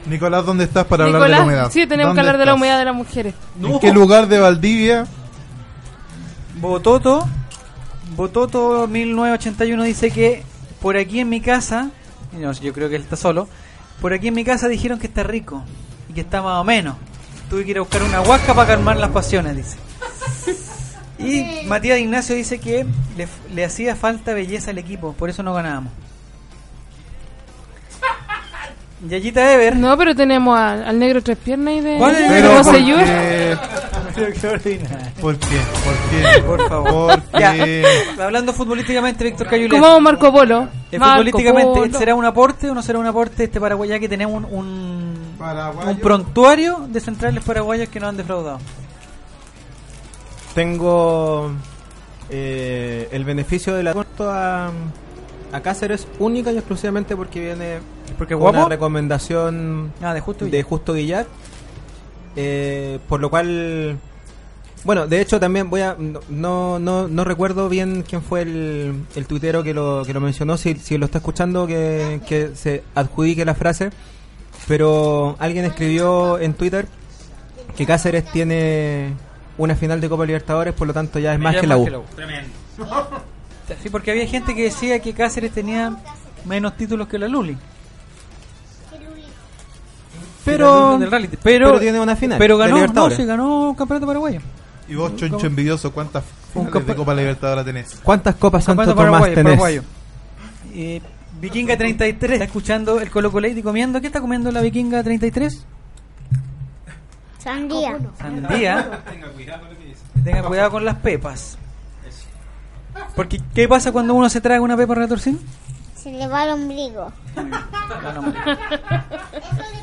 Nicolás, ¿dónde estás para hablar de la humedad? sí, tenemos que ¿Dónde hablar de la humedad de las mujeres. ¿En qué lugar de Valdivia? Bototo, Bototo 1981 dice que por aquí en mi casa, yo creo que él está solo, por aquí en mi casa dijeron que está rico y que está más o menos. Tuve que ir a buscar una huasca para calmar las pasiones, dice. Y Matías Ignacio dice que le, le hacía falta belleza al equipo, por eso no ganábamos. Yayita Ever. No, pero tenemos al, al negro tres piernas y de... ¿Cuál es el? José ¿por ¿Por qué? ¿Por qué? Por favor. ¿Por Ya, qué? hablando futbolísticamente, Víctor Cayulet. Como Marco Polo. Eh, Marco futbolísticamente, Polo. ¿será un aporte o no será un aporte este paraguaya que tenemos un, un, un prontuario de centrales paraguayos que nos han defraudado? Tengo eh, el beneficio del aporto a, a Cáceres única y exclusivamente porque viene Porque con una guapo. recomendación Ah, de justo. de Justo Guillar. Eh, por lo cual, bueno, de hecho también voy a, no, no, no, recuerdo bien quién fue el, el tuitero que lo, que lo mencionó, si, si lo está escuchando, que, que se adjudique la frase. Pero alguien escribió en Twitter que Cáceres tiene una final de Copa Libertadores, por lo tanto ya es más Ya que la U. Tremendo. Sí, porque había gente que decía que Cáceres tenía menos títulos que la Luli. Pero, del reality. pero, pero tiene una final Pero ganó, no, sí, ganó campeonato paraguayo. Y vos, choncho envidioso, ¿cuántas Un finales de Copa Libertadores tenés? ¿Cuántas Copas Santo Tomás paraguayo, tenés? paraguayo. Eh, Vikinga 33 está escuchando el Colo Colo y comiendo. ¿Qué está comiendo la Vikinga 33? Sandía. Sandía. Tenga cuidado con las pepas. Porque, ¿qué pasa cuando uno se traga una pepa retorcín? Se le va el ombligo.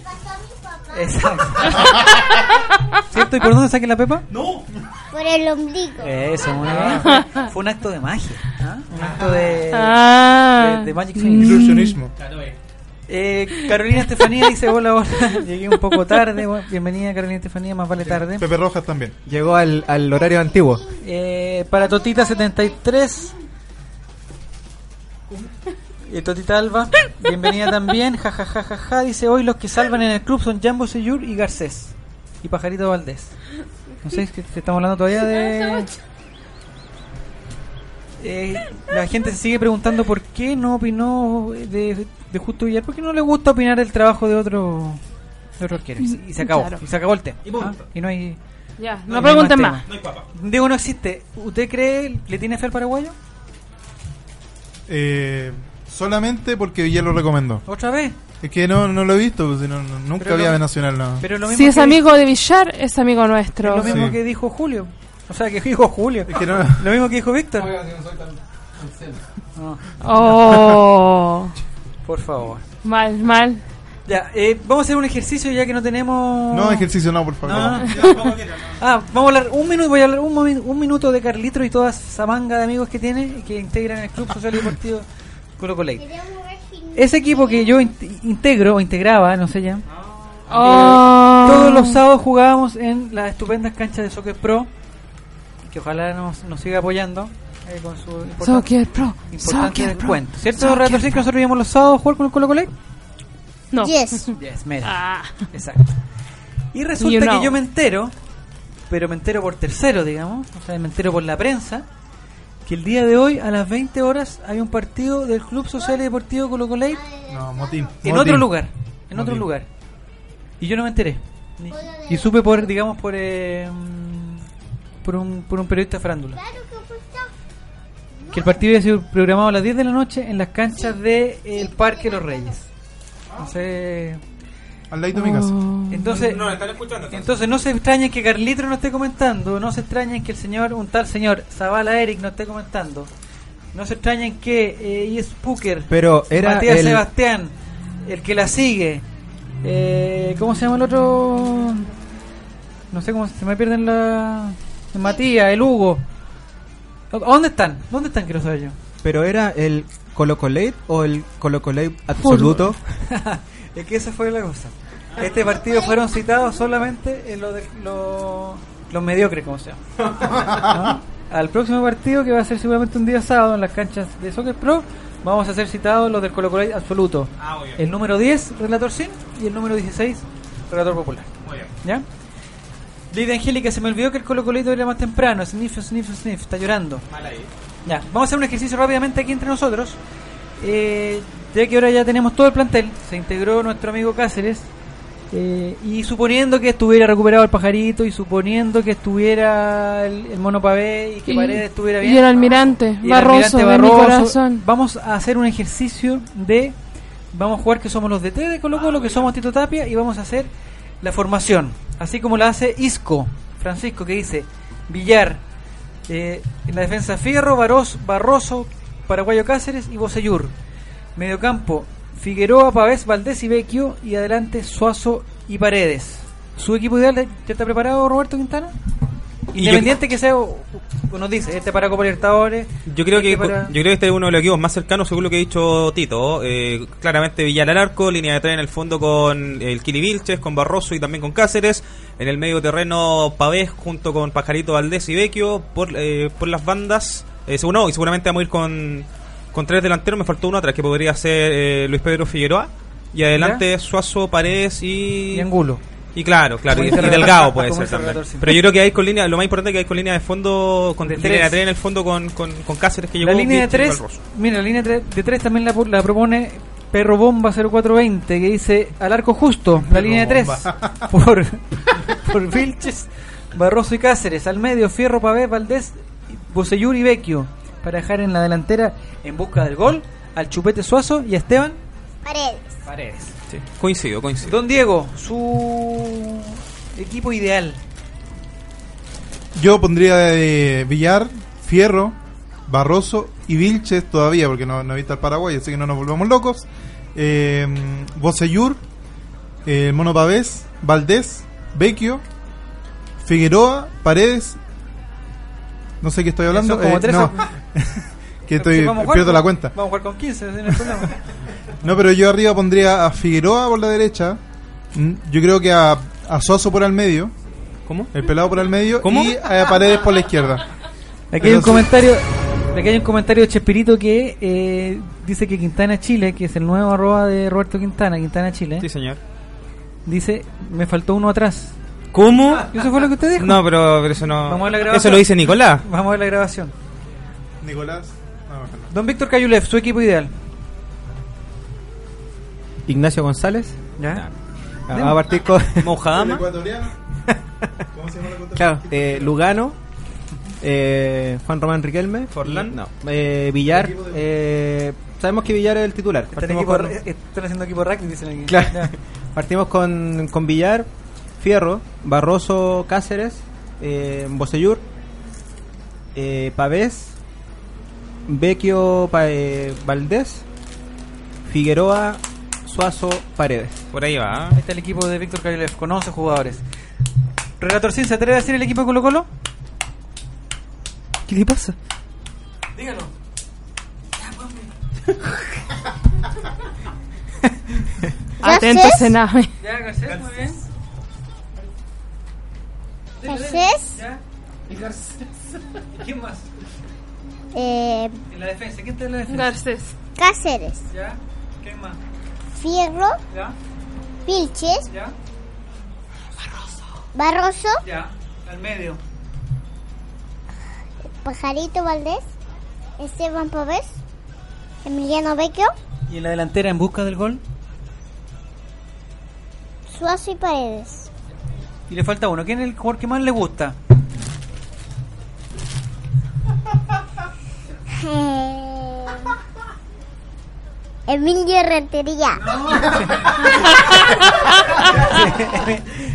Exacto. ¿Cierto? ¿Y por dónde saqué la pepa? No. Por el ombligo. Eso, muy bien. Fue un acto de magia. ¿ah? Un ah. acto de, ah. de, de Magic Ilusionismo. Eh, Carolina Estefanía dice: Hola, hola. Llegué un poco tarde. Bienvenida, Carolina Estefanía. Más vale tarde. Pepe Rojas también. Llegó al, al horario antiguo. Eh, para Totita73. Eh, Totita Alba, bienvenida también. Ja, ja, ja, ja, ja, Dice: Hoy los que salvan en el club son Jambo Seyur y Garcés. Y Pajarito Valdés. No sé, es que te estamos hablando todavía de. Eh, la gente se sigue preguntando por qué no opinó de, de Justo Villar, porque no le gusta opinar el trabajo de otro, de otro arquero. Y, se acabó, y se acabó el tema. Y, ah, no hay. Ya, no, no pregunten más. más. No Diego no existe. ¿Usted cree, le tiene fe al paraguayo? Eh, solamente porque Villar lo recomendó. ¿Otra vez? Es que no, no lo he visto, pues, si no- no- nunca Pero había lo- Nacional. No. Pero lo mismo Si es que- amigo de Villar, es amigo es nuestro. lo mismo Sí. que dijo Julio. O sea, que dijo Julio. Es que no- Lo mismo que dijo Víctor. No, Oh, por favor. mal, mal. Ya, eh, vamos a hacer un ejercicio ya que no tenemos. No, ejercicio no, por favor. No, no. Ah, vamos a hablar un minuto, voy a hablar un, un minuto de Carlitro y toda esa manga de amigos que tiene y que integran el Club Social y Deportivo Colo Colo. Ese equipo que yo in- integro o integraba, no sé ya. Oh. eh, todos los sábados jugábamos en las estupendas canchas de Soccer Pro, que ojalá nos, nos siga apoyando eh, con su importan- Soccer Pro. importante Soccer Pro. ¿Cierto, Soccer? Sí, que nosotros íbamos los sábados a jugar con el Colo Colo? No. Yes. Yes, mira. Ah. Exacto. Y resulta You know. que yo me entero, pero me entero por tercero, digamos, o sea, me entero por la prensa, que el día de hoy a las 20 horas hay un partido del Club Social y Deportivo Colo Colo No, motín. en motín. otro lugar, en otro lugar. Y yo no me enteré. Y supe por, digamos, por eh, por un, por un periodista de farándula. Que el partido había sido programado a las 10 de la noche en las canchas del Parque Los Reyes. Entonces, Al ladito de mi casa. entonces, No, están escuchando. entonces. entonces no se extrañen que Carlitro no esté comentando, no se extrañen que el señor, un tal señor Zavala Eric no esté comentando, no se extrañen que eh, es Puker, Pero era Matías el- Sebastián, el que la sigue, eh, ¿cómo se llama el otro? No sé cómo se me pierden la... Matías, el Hugo. ¿A dónde están? ¿Dónde están? Quiero saber yo. Pero era el Colo Colate o el Colo Colate absoluto. es que esa fue la cosa. Este partido fueron citados solamente en lo de, lo- los mediocres, como se llama. ¿No? Al próximo partido, que va a ser seguramente un día sábado en las canchas de Soccer Pro, vamos a ser citados los del Colo Colo absoluto. Ah. El número 10, Relator Sin, y el número 16, Relator Popular. Muy bien. ¿Ya? Lidia Angélica, se me olvidó que el Colo Colito era más temprano. Sniff, sniff, sniff, está llorando. Mal ahí. Ya, vamos a hacer un ejercicio rápidamente aquí entre nosotros. Eh, ya que ahora ya tenemos todo el plantel, se integró nuestro amigo Cáceres. eh, y suponiendo que estuviera recuperado el pajarito, y suponiendo que estuviera el, el mono pavé y que Y- Paredes estuviera bien. Y el almirante, y el Barroso, almirante de mi Barroso, corazón. Vamos a hacer un ejercicio de. Vamos a jugar que somos los DT de Colo Colo, que somos Tito Tapia, y vamos a hacer la formación. Así como la hace Isco, Francisco, que dice Villar, eh, en la defensa Fierro, Barros, Barroso, Paraguayo Cáceres y Bocellur. Mediocampo, Figueroa, Pavés, Valdés y Vecchio. Y adelante Suazo y Paredes. ¿Su equipo ideal ya está preparado, Roberto Quintana? Independiente que sea, nos dice, este para Copa Libertadores. Yo creo que este para- yo creo que este es uno de los equipos más cercanos según lo que ha dicho Tito. Eh, claramente Villar al arco, línea de tres en el fondo con el Kili Vilches, con Barroso y también con Cáceres. En el medio terreno Pavés junto con Pajarito Valdés y Vecchio por, eh, por las bandas. Eh, según no, y seguramente vamos a ir con, con tres delanteros. Me faltó uno atrás que podría ser eh, Luis Pedro Figueroa. Y adelante Suazo, Paredes y... Y Angulo. Y claro, claro, y, Delgado puede ser también. relator, sí. Pero yo creo que hay con línea, lo más importante es que hay con línea de fondo, con De línea tres. de tres en el fondo con, con, con Cáceres que llegó La línea de Vilches y 3, Valroso. mira, la línea de 3 también la, la propone Perro Bomba 0420, que dice al arco justo, la Perro línea de 3, Bomba. por, por Vilches, Barroso y Cáceres, al medio Fierro, Pavé, Valdés, Bosellur y Vecchio, para dejar en la delantera en busca del gol al Chupete Suazo y a Esteban Paredes. Paredes. Sí, coincido, coincido. Don Diego, su equipo ideal. Yo pondría de Villar, Fierro, Barroso y Vilches todavía, porque no, no he visto al Paraguay, así que no nos volvamos locos. Eh, Bocellur, eh, el Mono Pavés, Valdés, Vecchio, Figueroa, Paredes. No sé qué estoy hablando. Son como eh, tres no. que estoy, Si vamos jugar, pierdo la cuenta. Vamos a jugar con 15, ese no es el problema. No, pero yo arriba pondría a Figueroa por la derecha. Mm, Yo creo que a, a Soso por el medio. ¿Cómo? El pelado por el medio. ¿Cómo? Y a Paredes por la izquierda. Aquí hay un comentario, aquí hay un comentario de Chespirito que eh, dice que Quintana Chile, que es el nuevo arroba de Roberto Quintana, Quintana Chile. Sí, señor. Dice, me faltó uno atrás. ¿Cómo? ¿Eso fue lo que usted dijo? No, pero, pero eso no. Vamos a ver la grabación. Eso lo dice Nicolás. Vamos a ver la grabación. Nicolás. Don Víctor Cayulev, su equipo ideal. Ignacio González. ¿Ya? Ah, Va a partir con. Mojadama. ¿Cómo se llama la Claro, eh, Lugano. eh, Juan Román Riquelme. Forlán. No. eh, Villar. eh, sabemos que Villar es el titular. Están, Partimos equipo, con- están haciendo equipo rugby, dicen aquí. Claro. Partimos con, con Villar, Fierro, Barroso Cáceres, eh, Bocellur, eh, Pavés, Vecchio Pa- eh, Valdés, Figueroa, Suazo, Paredes. Por ahí va. ¿eh? Ahí está el equipo de Víctor Cayulev, con 11 jugadores. Relator Sin, ¿se atreve a decir el equipo de Colo Colo? ¿Qué le pasa? Dígalo. Atento, Garcés. Sename. Ya, Garcés, muy bien. Garcés. Ya. ¿Y Garcés? ¿Y quién más? Eh, En la defensa, ¿quién está en la defensa? Garcés. Cáceres. ¿Ya? ¿Quién más? Fierro. ¿Ya? Vilches. ¿Ya? Barroso. Ya. Al medio. Pajarito Valdés. Esteban Pavés. Emiliano Vecchio. ¿Y en la delantera en busca del gol? Suazo y Paredes. Y le falta uno. ¿Quién es el jugador que más le gusta? Emilio Rentería.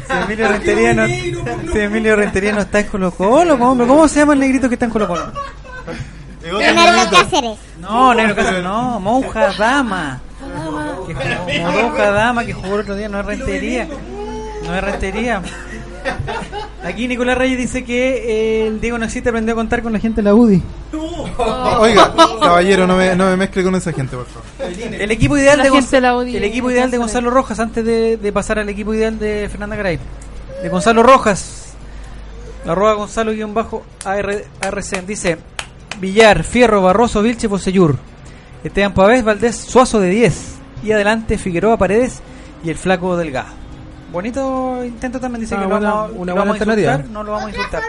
Si Emilio Rentería no, si Emilio Rentería no está en Colo Colo, ¿cómo, ¿cómo se llama el negrito que está en Colo Colo? Leonardo Cáceres. No, negro Cáceres, no, Monja Dama. Monja Dama que jugó el otro día, no es Rentería. No es Rentería. Aquí Nicolás Reyes dice que eh, el Diego no existe, aprendió a contar con la gente de la UDI. Oiga, caballero, no me, no me mezcle con esa gente, por favor. El equipo ideal de gente Gonz- la odia. el equipo ideal de Gonzalo Rojas antes de, de pasar al equipo ideal de Fernanda Garay. De Gonzalo Rojas. Arroba Gonzalo guion bajo AR, ARC. Dice Villar, Fierro, Barroso, Vilche, Poseyur. Esteban Pavés, Valdés, Suazo de 10. Y adelante Figueroa, Paredes y el flaco Delgado. Bonito intento también dice Ah, que buena- lo vamos, una lo vamos a insultar, no lo vamos a insultar.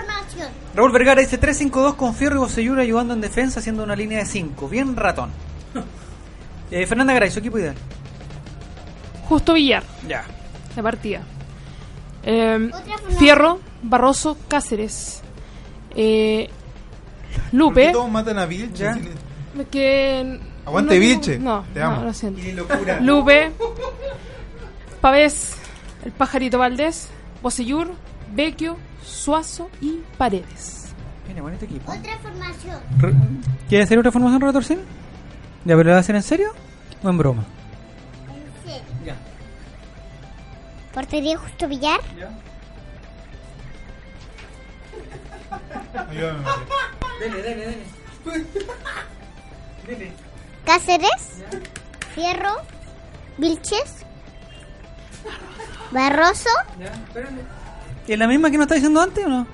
Raúl Vergara dice 3-5-2 con Fierro y Bocellur ayudando en defensa haciendo una línea de 5. Bien ratón. Eh, Fernanda Garay, su equipo ideal. Justo Villar. Ya. De partida. Eh. Fierro, Barroso, Cáceres. Eh, ¿Por qué Lupe. todos matan a Vilche? Que. Aguante, no, Vilche. No, Te no, amo. lo siento. Y locura. Lupe. Pavés. El pajarito Valdés. Bocellur. Vecchio. Suazo y Paredes. Mira, bonito equipo. Otra formación. Re- ¿Quiere hacer otra formación, Retorcín? ¿Ya, pero lo va a hacer en serio o en broma? Sí. Ya. Portería Justo Villar. Ayúdame. Dele, dele, dele. Dele. Cáceres. Fierro. Vilches. Barroso. Ya, espérale. ¿Y es la misma que nos está diciendo antes o no?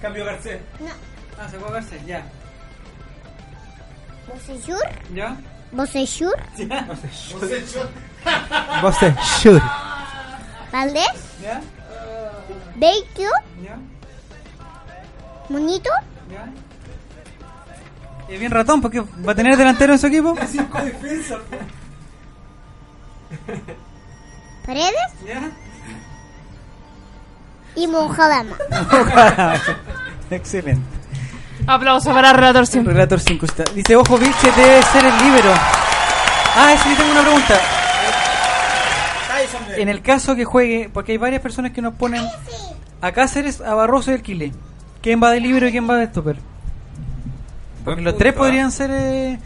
Cambio Garcés. No. Ah, se fue Garcés, ya. Bocellur. ¿Ya? Bosechur, Bose Shur. Valdés, Beikio, Monito, Es bien ratón porque va a tener delantero en su equipo. Paredes y Mojadama. Excelente. Aplauso para Relator 5. Relator 5 está. Dice, ojo, Vilche debe ser el libero. Ah, sí, tengo una pregunta. En el caso que juegue, porque hay varias personas que nos ponen a Cáceres, a Barroso y al Quile. ¿Quién va de libero y quién va de stopper? Porque Buen los tres ¿ah? podrían ser... eh,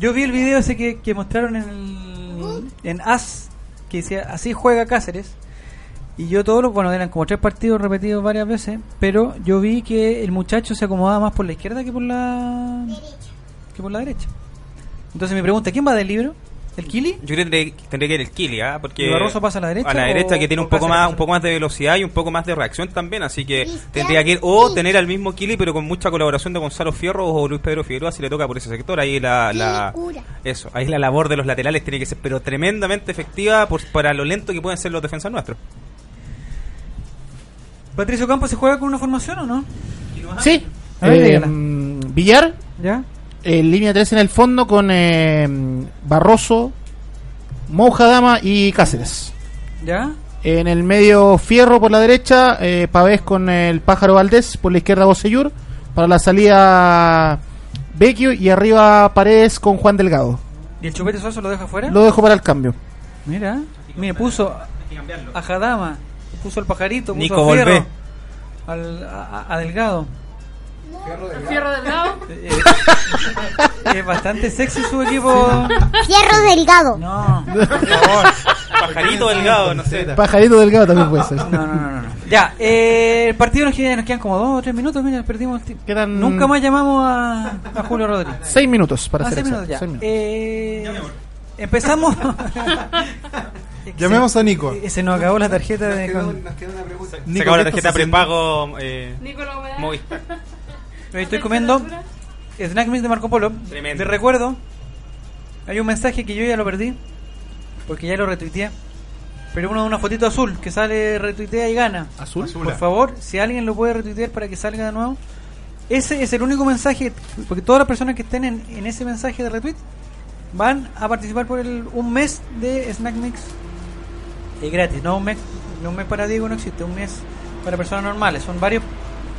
Yo vi el video ese que, que mostraron en, el, en AS, que decía, así juega Cáceres. Y yo todo lo, bueno, eran como tres partidos repetidos varias veces, pero yo vi que el muchacho se acomodaba más por la izquierda que por la que por la derecha. Entonces mi pregunta, ¿quién va del libro? ¿El Kili? Yo creo que tendría que ir el Kili, ¿ah? Porque ¿Y Barroso pasa a la derecha A la derecha que tiene un poco más un poco más de velocidad y un poco más de reacción también, así que tendría que ir o tener al mismo Kili pero con mucha colaboración de Gonzalo Fierro o Luis Pedro Figueroa si le toca por ese sector. Ahí la, la eso, ahí la labor de los laterales tiene que ser pero tremendamente efectiva por, para lo lento que pueden ser los defensas nuestros. ¿Patricio Campos se juega con una formación o no? Sí. A ver, Eh, Villar. ¿Ya? Eh, línea 3 en el fondo con eh, Barroso, Moujadama y Cáceres. ¿Ya? En el medio Fierro por la derecha, eh, Pavés con el Pájaro Valdés, por la izquierda Bosellur, para la salida Vecchio y arriba Paredes con Juan Delgado. ¿Y el Chupete Suazo lo deja fuera? Lo dejo para el cambio. Mira, mire, puso a Jadama, puso al pajarito, puso Nico a Fierro, al, a, a Delgado. Fierro delgado. Eh, es bastante sexy su equipo. Fierro Delgado. No, por favor. Pajarito delgado, no sé. Pajarito Delgado también puede ser. No, no, no, no. Ya, eh, el partido nos quedan, nos quedan como dos o tres minutos. Mira, perdimos el tiempo. Quedan Nunca más llamamos a, a Julio Rodríguez. seis minutos para Ah, ser seis minutos ya. seis minutos. Eh, empezamos. Llamemos a Nico. Eh, Se nos acabó la tarjeta de. con- Se acabó la tarjeta prepago eh, Nicolás Weá. Estoy comiendo Snack Mix de Marco Polo. Tremendo. De recuerdo, hay un mensaje que yo ya lo perdí. Porque ya lo retuiteé. Pero uno de una fotito azul que sale, retuitea y gana. ¿Azul? Por favor, si alguien lo puede retuitear para que salga de nuevo. Ese es el único mensaje. Porque todas las personas que estén en, en ese mensaje de retweet van a participar por el, un mes de Snack Mix. Es gratis, no un mes, no un mes para Diego no existe, un mes para personas normales. Son varios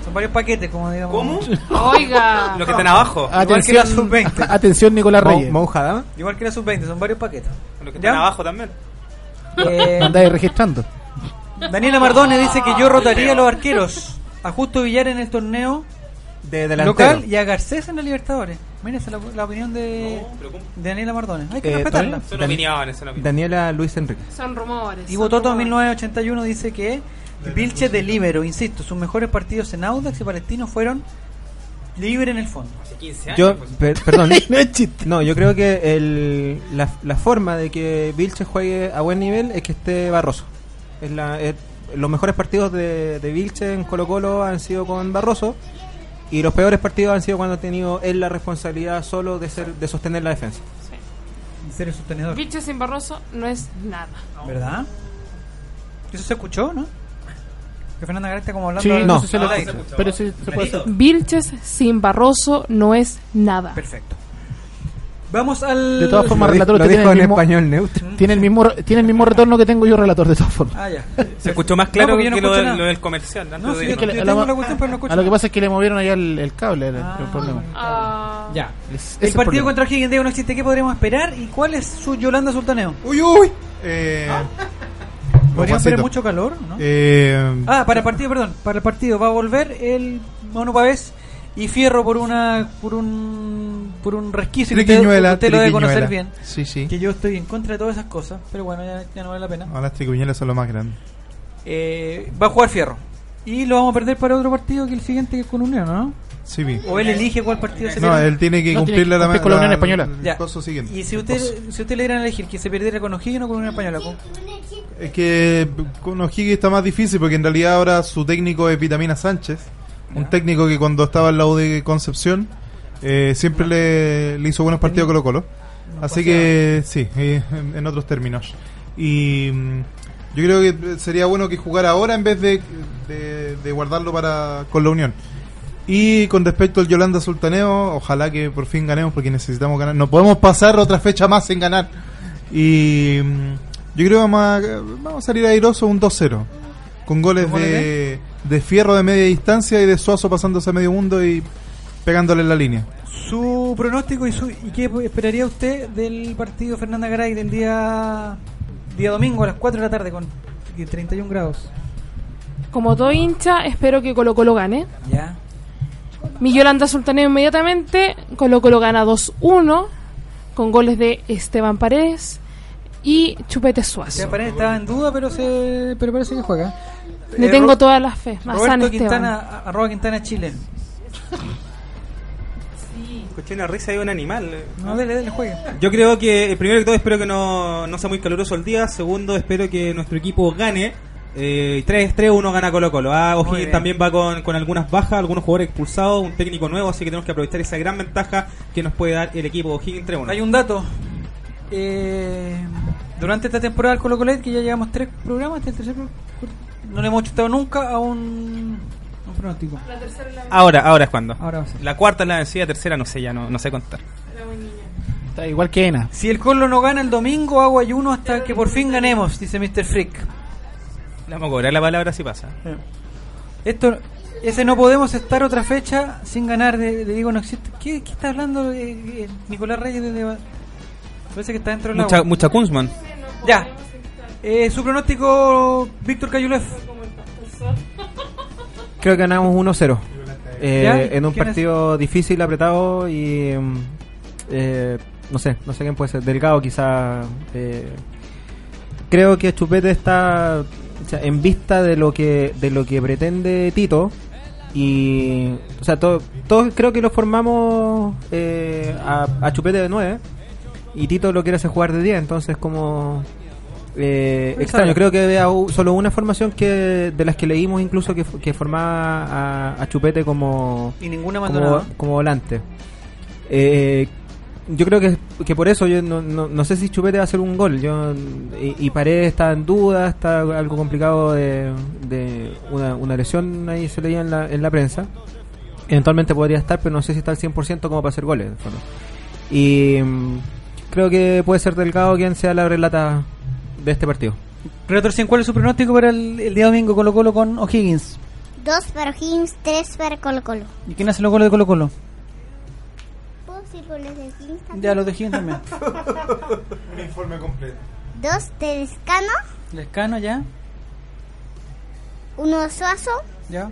son varios paquetes, como digamos. ¿Cómo? Oiga. Los que están abajo. Igual que la Atención, sub-20. atención Nicolás Reyes. Moujadama. Igual que la sub-20, son varios paquetes. Los que ¿Ya? están abajo también. Eh, Andáis registrando. Daniela Mardone dice que yo rotaría a los arqueros. A Justo Villar en el torneo De delantero. local y a Garcés en la Libertadores. Mira, esa es la, la opinión de, Daniela Mardone. Hay que Eh, respetarla. Son opiniones, son opiniones. Daniela Luis Enrique. Son rumores. Y Bototo rumores. 1981 dice que Vilche de Libero, insisto, sus mejores partidos en Audax y Palestino fueron libre en el fondo. Hace 15 años. Yo, pues. per- perdón. no es chiste. No, yo creo que el, la, la forma de que Vilche juegue a buen nivel es que esté Barroso. Es la, es- los mejores partidos de, de Vilche en Colo Colo han sido con Barroso y los peores partidos han sido cuando ha tenido él la responsabilidad solo de ser de sostener la defensa. Ser el sostenedor. Bicho sin Barroso no es nada. ¿Verdad? Eso se escuchó, ¿no? Que Fernanda García como hablando Sí, al- no, No. si lo- al aire. pero sí se puede hacer. Vilches sin Barroso no es nada. Perfecto. Vamos al. De todas formas, Lo, relator, lo usted tiene dijo el en mismo- español neutro. Tiene el mismo tiene el mismo retorno que tengo yo relator de todas formas. Ah, ya. Se escuchó más No, claro no que lo, escucho del- nada. lo del comercial. No, de sí, es que la- la- cuestión, pero no escucho A lo que pasa es que le movieron allá el, el cable, era Ah. el problema. Ah, Ya. Es- El partido problema. contra O'Higgins de no existe. ¿Qué podríamos esperar? ¿Y cuál es su Yolanda Sultaneo? Uy, uy. Eh, ¿Podríamos esperar mucho calor? ¿no? eh, Ah, para el partido, perdón. Para el partido va a volver el Mono Pavés y Fierro por una por un por un resquicio que usted, usted lo debe conocer bien. Sí, sí. Que yo estoy en contra de todas esas cosas, pero bueno, ya, ya no vale la pena. Ahora las tricuñuelas son lo más grande. Eh, va a jugar Fierro. Y lo vamos a perder para otro partido que el siguiente que es con Unión, ¿no? Sí. O él elige cuál partido se No, pierde. él tiene que No, cumplir tiene que la, cumplir con la Unión Española. Ya. Y si usted si usted le dieran a elegir que se perdiera con O'Higgins o con Unión Española, ¿con- Es que con O'Higgins está más difícil porque en realidad ahora su técnico es Vitamina Sánchez, un técnico que cuando estaba en la U de Concepción eh, siempre le, le hizo buenos partidos a Colo Colo. Así que sí, eh, en, en otros términos. Y mm, yo creo que sería bueno que jugara ahora en vez de, de- de guardarlo para con la Unión. Y con respecto al Yolanda Sultaneo, ojalá que por fin ganemos porque necesitamos ganar. No podemos pasar otra fecha más sin ganar. Y mm, yo creo que vamos a, vamos a salir airosos un 2-0. Con goles ¿Con goles de, de Fierro de media distancia y de Suazo pasándose a medio mundo y pegándole en la línea. Su pronóstico y, su, y qué esperaría usted del partido Fernanda Garay del día día domingo a las 4 de la tarde con 31 grados. Como todo hincha, espero que Colo Colo gane. Ya. Mi Yolanda Sultaneo inmediatamente. Colo Colo gana 2-1 con goles de Esteban Paredes y Chupete Suazo. Esteban Paredes estaba en duda, pero se pero parece que juega. Le Eh, tengo Ro- toda la fe. Roberto. Quintana, arroba Quintana Chile. Escuché una risa de un animal. No, dele, dele, juegue. Yo creo que, eh, primero que todo, espero que no, no sea muy caluroso el día. Segundo, espero que nuestro equipo gane. Eh, 3-3-1 gana Colo Colo. Ah, O'Higgins también va con, con algunas bajas, algunos jugadores expulsados, un técnico nuevo, así que tenemos que aprovechar esa gran ventaja que nos puede dar el equipo O'Higgins 3-1. Hay un dato. Eh, durante esta temporada del Colo Colet, que ya llevamos tres programas, este es el tercer pro- no le hemos chutado nunca a un, un pronóstico. Ahora, ahora es cuando. Ahora va a ser. La cuarta, la vencida, tercera, no sé, ya no, no sé contar. Está igual que Ena. Si el Colo no gana el domingo, hago ayuno hasta que por fin ganemos, dice Mr. Freak. Le vamos a cobrar la palabra si pasa. Esto, ese no podemos estar otra fecha sin ganar de, de Diego no existe. ¿Qué, qué está hablando eh, eh, Nicolás Reyes desde Parece que está dentro del Mucha, agua. mucha Kunzman. Ya. Eh, su pronóstico, Víctor Cayulev. Creo que ganamos 1-0. Eh, en un ¿Quién partido difícil, apretado y. mm, eh, no sé, no sé quién puede ser. Delgado, quizá. eh, creo que Chupete está o sea, en vista de lo que de lo que pretende Tito. Y. O sea, to- todos creo que lo formamos eh, a, a Chupete de 9. Y Tito lo quiere hacer jugar de 10. Entonces, como. Eh, extraño, creo que había solo una formación que de las que leímos incluso que, que formaba a, a Chupete como Y ninguna como, como volante. Eh, yo creo que, que por eso yo no, no, no sé si Chupete va a hacer un gol. Yo y, y Paredes está en duda, está algo complicado de, de una, una lesión ahí se leía en la, en la prensa. Eventualmente podría estar, pero no sé si está al 100% como para hacer goles. en fondo. Y mm, creo que puede ser Delgado quien sea la relata de este partido. Relator 100, ¿cuál es su pronóstico para el, el día domingo Colo Colo con O'Higgins? Dos para Higgins, tres para Colo Colo. ¿Y quién hace los goles de Colo Colo? ¿Puedo decir goles de Higgins también? Ya, los de Higgins también. Un informe completo. Dos de Descano, Lescano, ya. uno de Suazo Ya.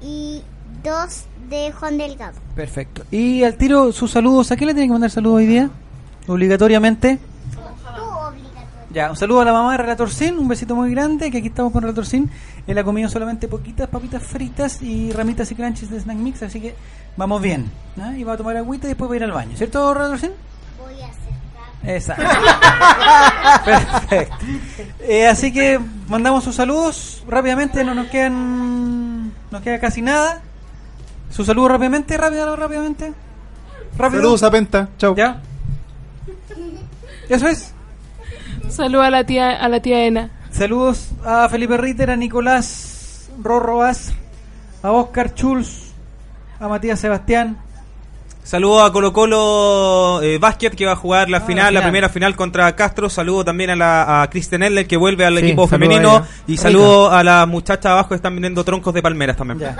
y dos de Juan Delgado. Perfecto. Y al tiro, sus saludos. ¿A quién le tienen que mandar saludos hoy día? Obligatoriamente. Tú obligatorio. Ya, un saludo a la mamá de Relator Sin, un besito muy grande, que aquí estamos con Relator Sin. Él ha comido solamente poquitas papitas fritas y ramitas y crunches de Snack Mix, así que vamos bien. ¿no? Y va a tomar agüita y después va a ir al baño, ¿cierto, Relator Sin? Voy a acercar. Exacto. Perfecto. Eh, así que mandamos sus saludos rápidamente, no nos quedan nos queda casi nada. Sus saludos rápidamente, rápido, rápidamente. Rápido. Saludos a Penta. Chao. Ya. Eso es. Saludos a la tía, a la tía Ena. Saludos a Felipe Ritter, a Nicolás Rorroas, a Oscar Schulz, a Matías Sebastián. Saludo a Colo Colo eh, Basket que va a jugar la Ah, final, la final. primera final contra Castro. Saludo también a, la, a Kristen Eller que vuelve al Sí, equipo saludo femenino. Y saludo a las muchachas abajo que están vendiendo troncos de palmeras también.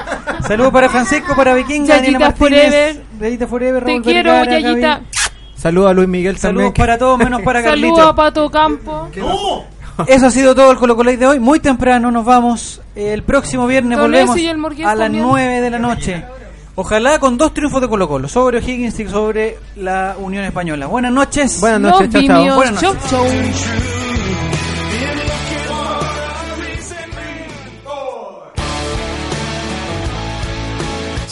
Saludos para Francisco, para Vikinga, Daniela Martínez, Forever. Yayita Forever, Te Raúl quiero, Vergara, Yayita. Gaby. Saludos a Luis Miguel Saludos también. para todos, menos para Saludos Carlito. a Pato Campo. Eso ha sido todo el Colo Colo de hoy. Muy temprano nos vamos. El próximo viernes volvemos a las también. 9 de la noche. Ojalá con dos triunfos de Colo Colo, sobre O'Higgins y sobre la Unión Española. Buenas noches. Buenas noches, chao. Buenas Chau, noches. chau.